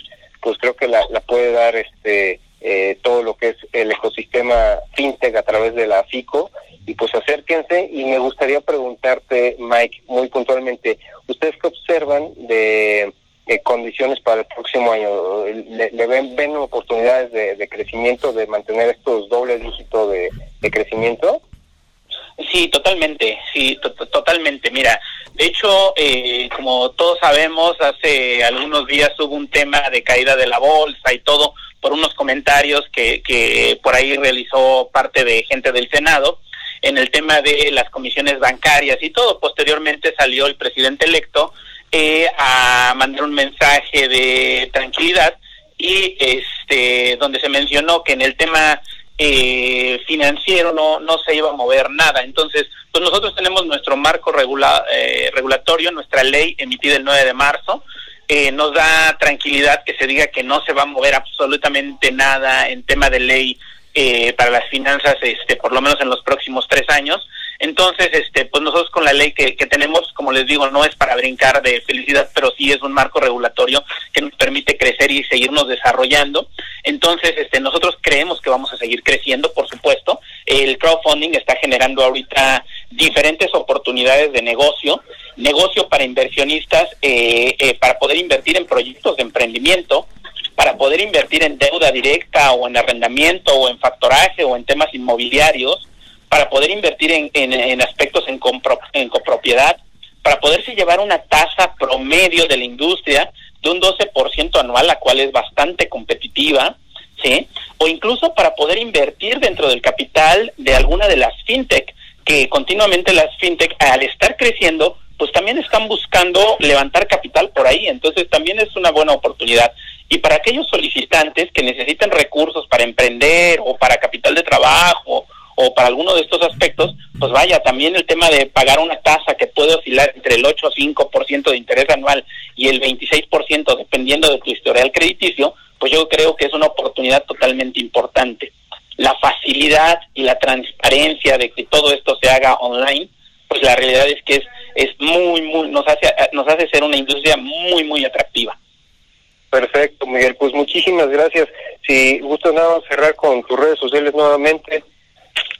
pues creo que la, puede dar este eh, todo lo que es el ecosistema fintech a través de la FICO. Y pues acérquense y me gustaría preguntarte Mike muy puntualmente ustedes qué observan de, condiciones para el próximo año le, ven, ven oportunidades de, crecimiento de mantener estos dobles dígitos de crecimiento Sí, totalmente, sí, totalmente. Mira, de hecho, eh, como todos sabemos, hace algunos días hubo un tema de caída de la bolsa y todo por unos comentarios que, que por ahí realizó parte de gente del Senado en el tema de las comisiones bancarias y todo. Posteriormente salió el presidente electo eh, a mandar un mensaje de tranquilidad y este donde se mencionó que en el tema eh, financiero no, no se iba a mover nada. Entonces, pues nosotros tenemos nuestro marco regula, eh, regulatorio, nuestra ley emitida el 9 de marzo, eh, nos da tranquilidad que se diga que no se va a mover absolutamente nada en tema de ley eh, para las finanzas, este, por lo menos en los próximos tres años. Entonces, este, pues nosotros con la ley que, que, tenemos, como les digo, no es para brincar de felicidad, pero sí es un marco regulatorio que nos permite crecer y seguirnos desarrollando. Entonces, este, nosotros creemos que vamos a seguir creciendo, por supuesto. El crowdfunding está generando ahorita diferentes oportunidades de negocio, negocio para inversionistas, eh, eh, para poder invertir en proyectos de emprendimiento, para poder invertir en deuda directa o en arrendamiento o en factoraje o en temas inmobiliarios para poder invertir en, en, aspectos en, en copropiedad, para poderse llevar una tasa promedio de la industria de un 12% anual, la cual es bastante competitiva, ¿sí? O incluso para poder invertir dentro del capital de alguna de las fintech, que continuamente las fintech, al estar creciendo, pues también están buscando levantar capital por ahí, entonces también es una buena oportunidad. Y para aquellos solicitantes que necesiten recursos para emprender o para capital de trabajo o para alguno de estos aspectos, pues vaya, también el tema de pagar una tasa que puede oscilar entre el 8 o 5% de interés anual y el 26% dependiendo de tu historial crediticio, pues yo creo que es una oportunidad totalmente importante. La facilidad y la transparencia de que todo esto se haga online, pues la realidad es que es, es muy, muy, nos hace, nos hace ser una industria muy, muy atractiva. Perfecto, Miguel. Pues muchísimas gracias. Si gustas nada cerrar con tus redes sociales nuevamente.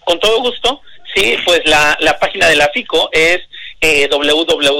Con todo gusto. Sí, pues la, la página de la FICO es eh, www.afico.org.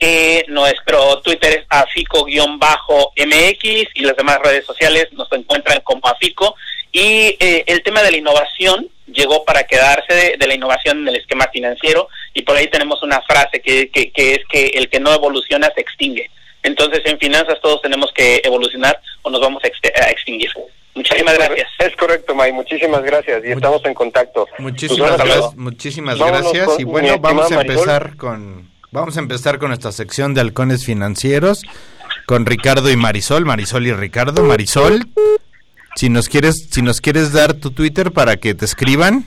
Eh, nuestro Twitter es afico-mx y las demás redes sociales nos encuentran como afico. Y eh, el tema de la innovación llegó para quedarse de, la innovación en el esquema financiero y por ahí tenemos una frase que, que, que es que el que no evoluciona se extingue. Entonces en finanzas todos tenemos que evolucionar o nos vamos a, extinguir. Muchísimas gracias. Es correcto, May. Muchísimas gracias y estamos en contacto. Muchísimas, gracias, muchísimas gracias. y bueno, vamos a empezar con vamos a empezar con esta sección de halcones financieros con Ricardo y Marisol, Marisol y Ricardo. Marisol, si nos quieres si nos quieres dar tu Twitter para que te escriban.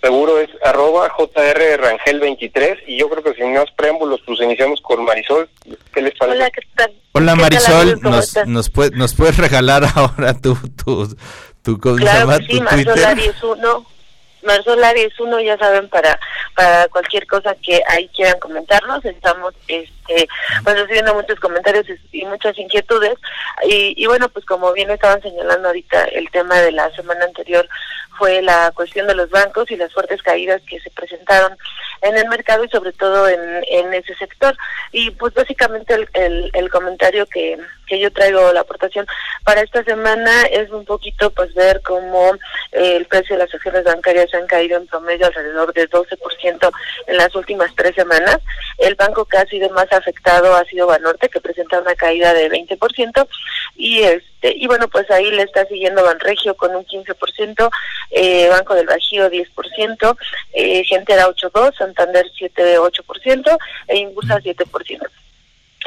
Seguro es arroba jrrangel23 y yo creo que sin más preámbulos pues iniciamos con Marisol. ¿Qué les parece? Hola, ¿qué tal? Hola Marisol, nos, nos, puede, nos puedes regalar ahora tu, tu, tu, ¿cómo claro se llama? sí, Marisol Aries 1. Marisol Aries 1, ya saben, para, para cualquier cosa que ahí quieran comentarnos, estamos este, pues, recibiendo muchos comentarios y muchas inquietudes. Y, y bueno, pues como bien estaban señalando ahorita el tema de la semana anterior fue la cuestión de los bancos y las fuertes caídas que se presentaron en el mercado y sobre todo en, en ese sector. Y pues básicamente el, el, comentario que, que yo traigo, la aportación para esta semana es un poquito pues ver cómo eh, el precio de las acciones bancarias han caído en promedio alrededor de 12% en las últimas tres semanas. El banco que ha sido más afectado ha sido Banorte, que presenta una caída de 20%, y este y bueno, pues ahí le está siguiendo Banregio con un 15%, eh, Banco del Bajío 10%, eh, Gentera 8.2%, Santander 7.8% e Inbursa 7%.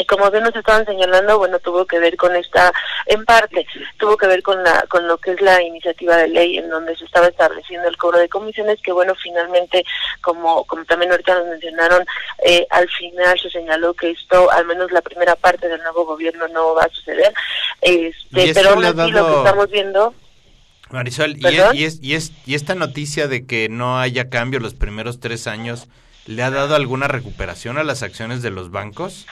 Y como bien nos estaban señalando, bueno, tuvo que ver con esta, en parte, tuvo que ver con la, con lo que es la iniciativa de ley en donde se estaba estableciendo el cobro de comisiones, que bueno, finalmente, como, como también ahorita nos mencionaron, eh, al final se señaló que esto, al menos la primera parte del nuevo gobierno no va a suceder, este, pero aún así lo que estamos viendo Marisol, y, es, y, es, y, esta noticia de que no haya cambio los primeros tres años, ¿le ha dado alguna recuperación a las acciones de los bancos?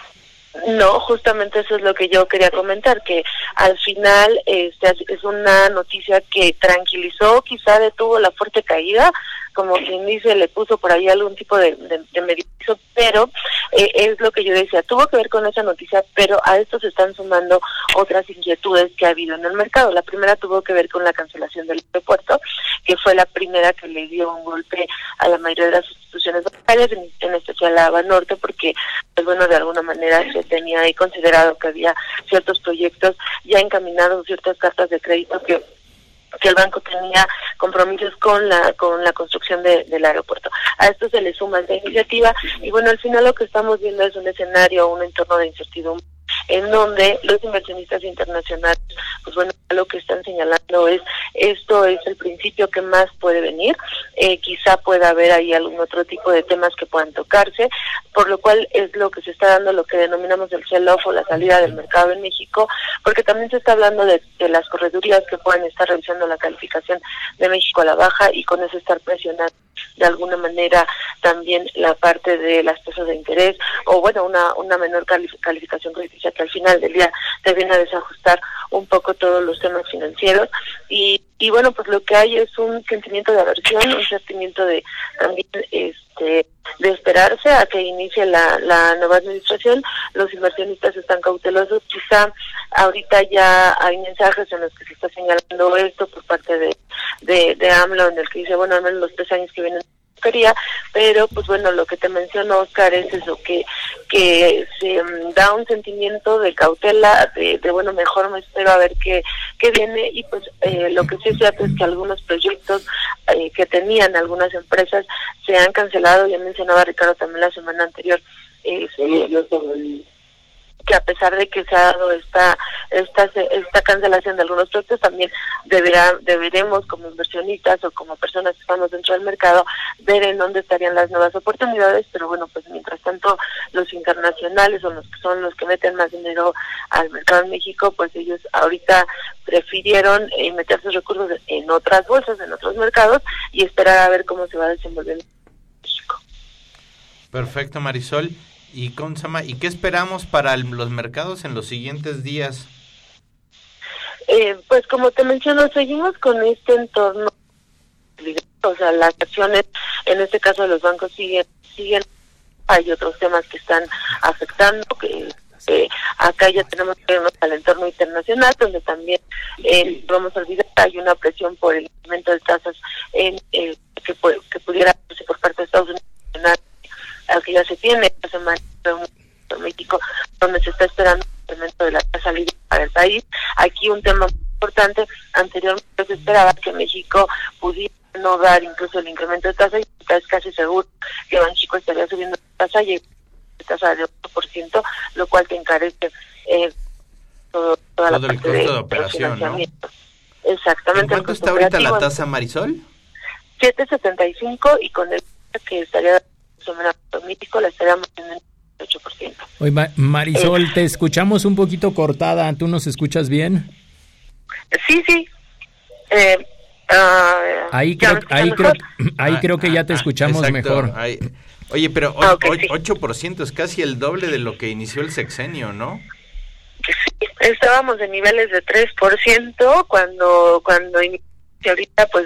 No, justamente eso es lo que yo quería comentar, que al final este, es una noticia que tranquilizó, quizá detuvo la fuerte caída, como quien dice, le puso por ahí algún tipo de, de, pero eh, es lo que yo decía, tuvo que ver con esa noticia, pero a esto se están sumando otras inquietudes que ha habido en el mercado. La primera tuvo que ver con la cancelación del aeropuerto, que fue la primera que le dio un golpe a la mayoría de las instituciones bancarias, en, especial a Banorte, porque, pues bueno, de alguna manera se tenía ahí considerado que había ciertos proyectos ya encaminados, ciertas cartas de crédito que que el banco tenía compromisos con la con la construcción del aeropuerto. A esto se le suma esta iniciativa y bueno, al final lo que estamos viendo es un escenario, un entorno de incertidumbre en donde los inversionistas internacionales, pues bueno, lo que están señalando es esto es el principio que más puede venir, eh, quizá pueda haber ahí algún otro tipo de temas que puedan tocarse, por lo cual es lo que se está dando lo que denominamos el sell-off o la salida del mercado en México, porque también se está hablando de, las corredurías que pueden estar revisando la calificación de México a la baja y con eso estar presionando de alguna manera también la parte de las tasas de interés o bueno una una menor calificación crediticia al final del día te viene a desajustar un poco todos los temas financieros. Y, y bueno pues lo que hay es un sentimiento de aversión un sentimiento de también este de esperarse a que inicie la, la nueva administración. Los inversionistas están cautelosos. Quizá ahorita ya hay mensajes en los que se está señalando esto por parte de de, de AMLO en el que dice bueno al menos los tres años que vienen quería, pero pues bueno, lo que te mencionó Oscar es eso, que, que se mm, da un sentimiento de cautela, de, bueno, mejor me espero a ver qué, qué viene y pues eh, lo que sí es cierto es que algunos proyectos eh, que tenían algunas empresas se han cancelado, ya mencionaba Ricardo también la semana anterior. Eh, que a pesar de que se ha dado esta esta esta cancelación de algunos proyectos también deberá deberemos como inversionistas o como personas que estamos dentro del mercado ver en dónde estarían las nuevas oportunidades pero bueno pues mientras tanto los internacionales o los que son los que meten más dinero al mercado en México pues ellos ahorita prefirieron eh, meter sus recursos en otras bolsas en otros mercados y esperar a ver cómo se va desenvolviendo México. Perfecto Marisol ¿Y, ¿Y qué esperamos para los mercados en los siguientes días? Eh, pues como te menciono, seguimos con este entorno, o sea, las acciones, en este caso los bancos siguen, siguen, hay otros temas que están afectando, que acá ya tenemos que irnos al entorno internacional, donde también, eh, vamos a olvidar, hay una presión por el incremento de tasas en, eh, que, que pudiera por parte de Estados Unidos al que ya se tiene esta semana en México, donde se está esperando el incremento de la tasa libre para el país. Aquí un tema importante, anteriormente se esperaba que México pudiera no dar incluso el incremento de tasa y es casi seguro que México estaría subiendo la tasa y tasa de 8%, lo cual te encarece eh, todo, toda la parte de, operación, ¿no? Exactamente. ¿En cuánto está ahorita la tasa Marisol? 7.75 y con el que estaría México la estaríamos en el 8%. Oye, Marisol, eh, te escuchamos un poquito cortada. ¿Tú nos escuchas bien? Sí, sí. Eh, ah, ahí creo, ahí, creo, ahí creo que ya te ah, escuchamos mejor. Oye, pero 8% ah, es casi el doble de lo que inició el sexenio, ¿no? Sí, estábamos en niveles de 3% cuando cuando ahorita pues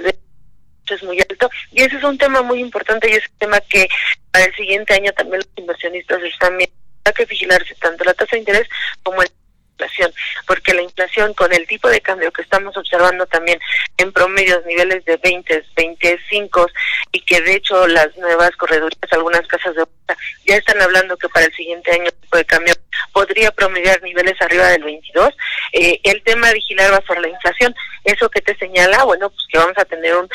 es muy alto. Y ese es un tema muy importante y es un tema que para el siguiente año también los inversionistas están viendo. Que vigilarse tanto la tasa de interés como la inflación, porque la inflación con el tipo de cambio que estamos observando también en promedios niveles de 20, 25 y que de hecho las nuevas corredurías, algunas casas de bolsa ya están hablando que para el siguiente año el tipo de cambio podría promediar niveles arriba del 22. Eh, el tema de vigilar va a ser la inflación. Eso que te señala, bueno, pues que vamos a tener un,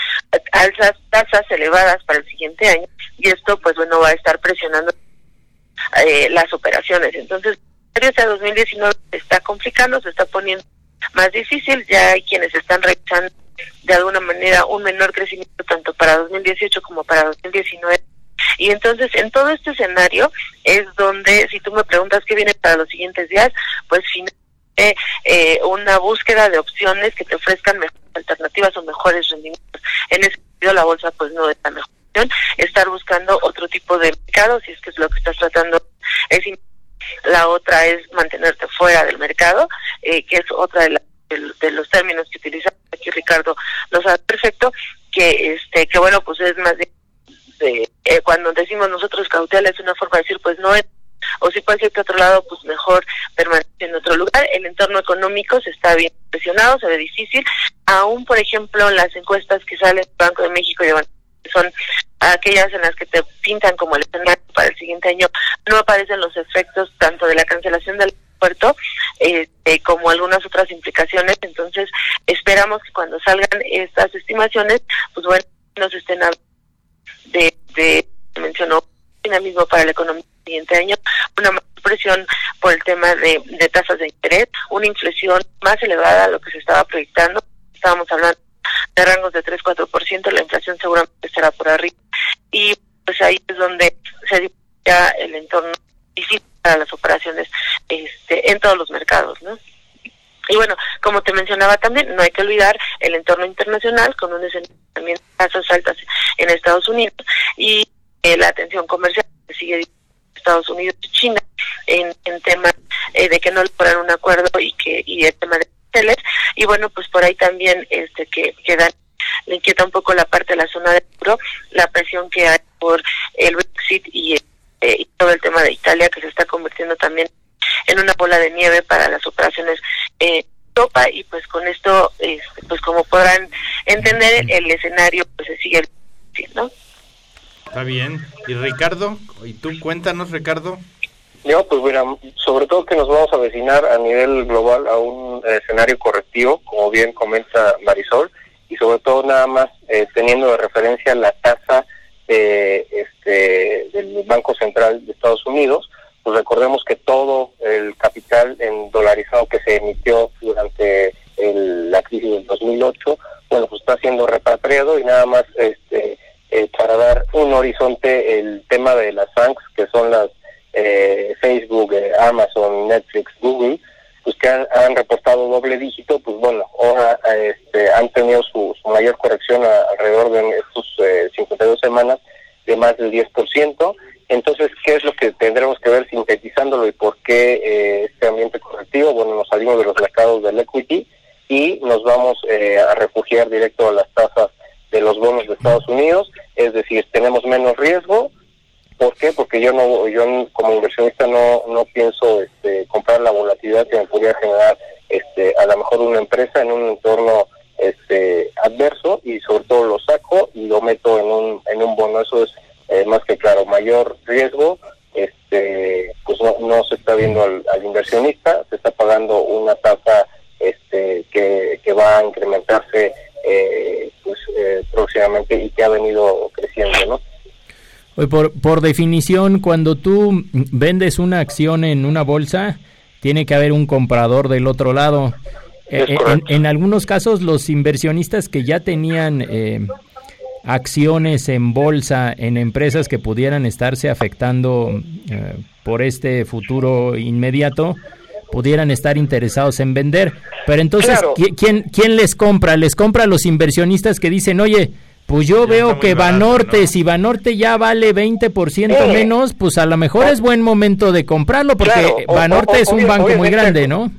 alzas, tasas elevadas para el siguiente año y esto, pues bueno, va a estar presionando eh, las operaciones. Entonces, a 2019 se está complicando, se está poniendo más difícil, ya hay quienes están realizando de alguna manera un menor crecimiento tanto para 2018 como para 2019 y entonces, en todo este escenario es donde, si tú me preguntas qué viene para los siguientes días, pues finalmente eh, una búsqueda de opciones que te ofrezcan mejores alternativas o mejores rendimientos. En ese sentido, la bolsa pues no es la mejor opción. Estar buscando otro tipo de mercado, si es que es lo que estás tratando, es la otra es mantenerte fuera del mercado, eh, que es otra de, de, los términos que utiliza aquí Ricardo lo sabe perfecto, que este que bueno pues es más de este, eh, cuando decimos nosotros cautela es una forma de decir pues no es o si puede ser que otro lado, pues mejor permanecer en otro lugar. El entorno económico se está bien presionado, se ve difícil. Aún, por ejemplo, las encuestas que salen del Banco de México son aquellas en las que te pintan como el escenario para el siguiente año, no aparecen los efectos tanto de la cancelación del puerto eh, como algunas otras implicaciones. Entonces, esperamos que cuando salgan estas estimaciones, pues bueno, nos estén hablando de, de mencionó dinamismo para la economía del siguiente año, una presión por el tema de, tasas de interés, una inflación más elevada a lo que se estaba proyectando. Estábamos hablando de rangos de 3-4%, la inflación seguramente será por arriba. Y pues ahí es donde se ya el entorno difícil para las operaciones este, en todos los mercados, ¿no? Y bueno, como te mencionaba también, no hay que olvidar el entorno internacional con un también tasas altas en Estados Unidos y eh, la atención comercial que sigue Estados Unidos y China en, en temas eh, de que no logran un acuerdo y que y el tema de teles y bueno pues por ahí también este que queda le inquieta un poco la parte de la zona de euro la presión que hay por el Brexit y, eh, y todo el tema de Italia que se está convirtiendo también una bola de nieve para las operaciones eh, Europa y pues con esto, este, pues como podrán entender, el escenario pues se sigue, ¿no? Está bien. ¿Y Ricardo? ¿Y tú cuéntanos, Ricardo? Yo, pues mira, sobre todo que nos vamos a vecinar a nivel global a un escenario correctivo, como bien comenta Marisol, y sobre todo nada más eh, teniendo de referencia la tasa este, del Banco Central de Estados Unidos, pues recordemos que todo el capital en dolarizado que se emitió durante la crisis del 2008, bueno, pues está siendo repatriado y nada más este, eh, para dar un horizonte el tema de las banks, que son las eh, Facebook, eh, Amazon, Netflix, Google, pues que han, reportado doble dígito, pues bueno, ahora este, han tenido su, mayor corrección alrededor de estos 52 semanas de más del 10%. Entonces, ¿qué es lo que tendremos que ver sintetizándolo y por qué este ambiente correctivo? Bueno, nos salimos de los mercados del equity y nos vamos a refugiar directo a las tasas de los bonos de Estados Unidos, es decir, tenemos menos riesgo. ¿Por qué? Porque yo no, yo como inversionista no, no pienso este, comprar la volatilidad que me podría generar este, a lo mejor una empresa en un entorno este, adverso y sobre todo lo saco y lo meto en un, en un bono. Eso es eh, claro, mayor riesgo, este, pues no, no se está viendo al, al inversionista, se está pagando una tasa este, que, que va a incrementarse eh, pues, eh, próximamente y que ha venido creciendo, ¿no? Por, por definición, cuando tú vendes una acción en una bolsa, tiene que haber un comprador del otro lado. Eh, en, algunos casos, los inversionistas que ya tenían acciones en bolsa en empresas que pudieran estarse afectando por este futuro inmediato, pudieran estar interesados en vender. Pero entonces, ¿quién, ¿quién les compra? Les compra a los inversionistas que dicen, oye, pues yo veo que Banorte, si Banorte ya vale 20% menos, pues a lo mejor es buen momento de comprarlo porque Banorte es un banco muy grande, ¿no?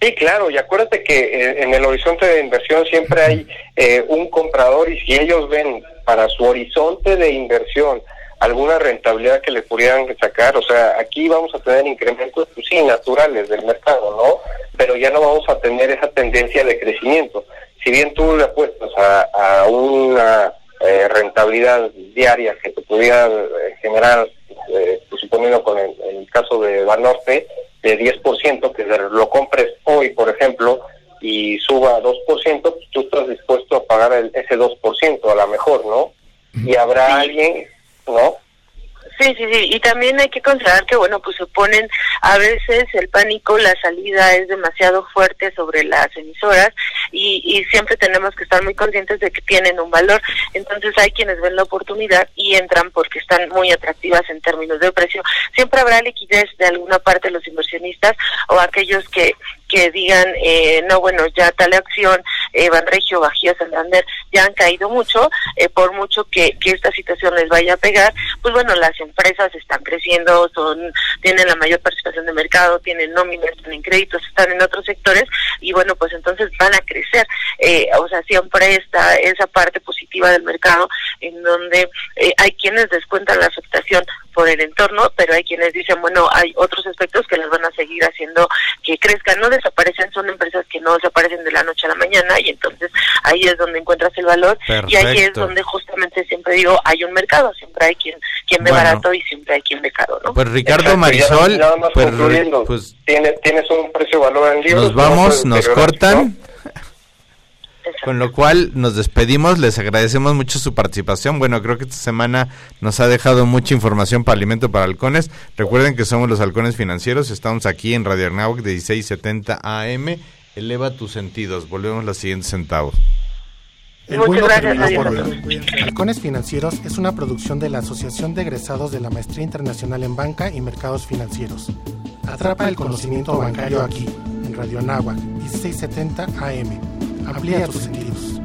Sí, claro, y acuérdate que eh, en el horizonte de inversión siempre hay eh, un comprador y si ellos ven para su horizonte de inversión alguna rentabilidad que le pudieran sacar. O sea, aquí vamos a tener incrementos, pues sí, naturales del mercado, ¿no? Pero ya no vamos a tener esa tendencia de crecimiento. Si bien tú le apuestas a, una eh, rentabilidad diaria que te pudiera eh, generar, eh, pues, suponiendo con el, caso de Banorte, de 10%, que lo compres hoy, por ejemplo, y suba a 2%, pues tú estás dispuesto a pagar el, ese 2% a lo mejor, ¿no? Y habrá alguien ¿no? Sí, sí, sí, y también hay que considerar que, bueno, pues se ponen a veces el pánico, la salida es demasiado fuerte sobre las emisoras y, y siempre tenemos que estar muy conscientes de que tienen un valor. Entonces hay quienes ven la oportunidad y entran porque están muy atractivas en términos de precio. Siempre habrá liquidez de alguna parte de los inversionistas o aquellos que que digan, eh, no, bueno, ya tal acción, eh, Banregio, Bajío, Santander, ya han caído mucho, eh, por mucho que, que esta situación les vaya a pegar, pues bueno, las empresas están creciendo, son tienen la mayor participación de mercado, tienen nóminas, tienen créditos, están en otros sectores, y bueno, pues entonces van a crecer. Eh, o sea, siempre está esa parte positiva del mercado en donde eh, hay quienes descuentan la afectación por el entorno, pero hay quienes dicen, bueno, hay otros aspectos que les van a seguir haciendo que crezcan. No desaparecen, son empresas que no desaparecen de la noche a la mañana y entonces ahí es donde encuentras el valor y ahí es donde justamente siempre digo, hay un mercado, siempre hay quien quien ve barato y siempre hay quien ve caro, ¿no? Pues Ricardo Marisol, pues, pues, tienes, tienes un precio valor en libros. Nos vamos, nos cortan. Con lo cual nos despedimos, les agradecemos mucho su participación. Bueno, creo que esta semana nos ha dejado mucha información para Alimento para Halcones. Recuerden que somos los Halcones Financieros, estamos aquí en Radio Arnauc de 1670 AM. Eleva tus sentidos, volvemos los siguientes centavos. Muchas gracias, Halcones Financieros es una producción de la Asociación de Egresados de la Maestría Internacional en Banca y Mercados Financieros. Atrapa el conocimiento bancario aquí, en Radio Anáhuac, 1670 AM. Amplía tus sentidos.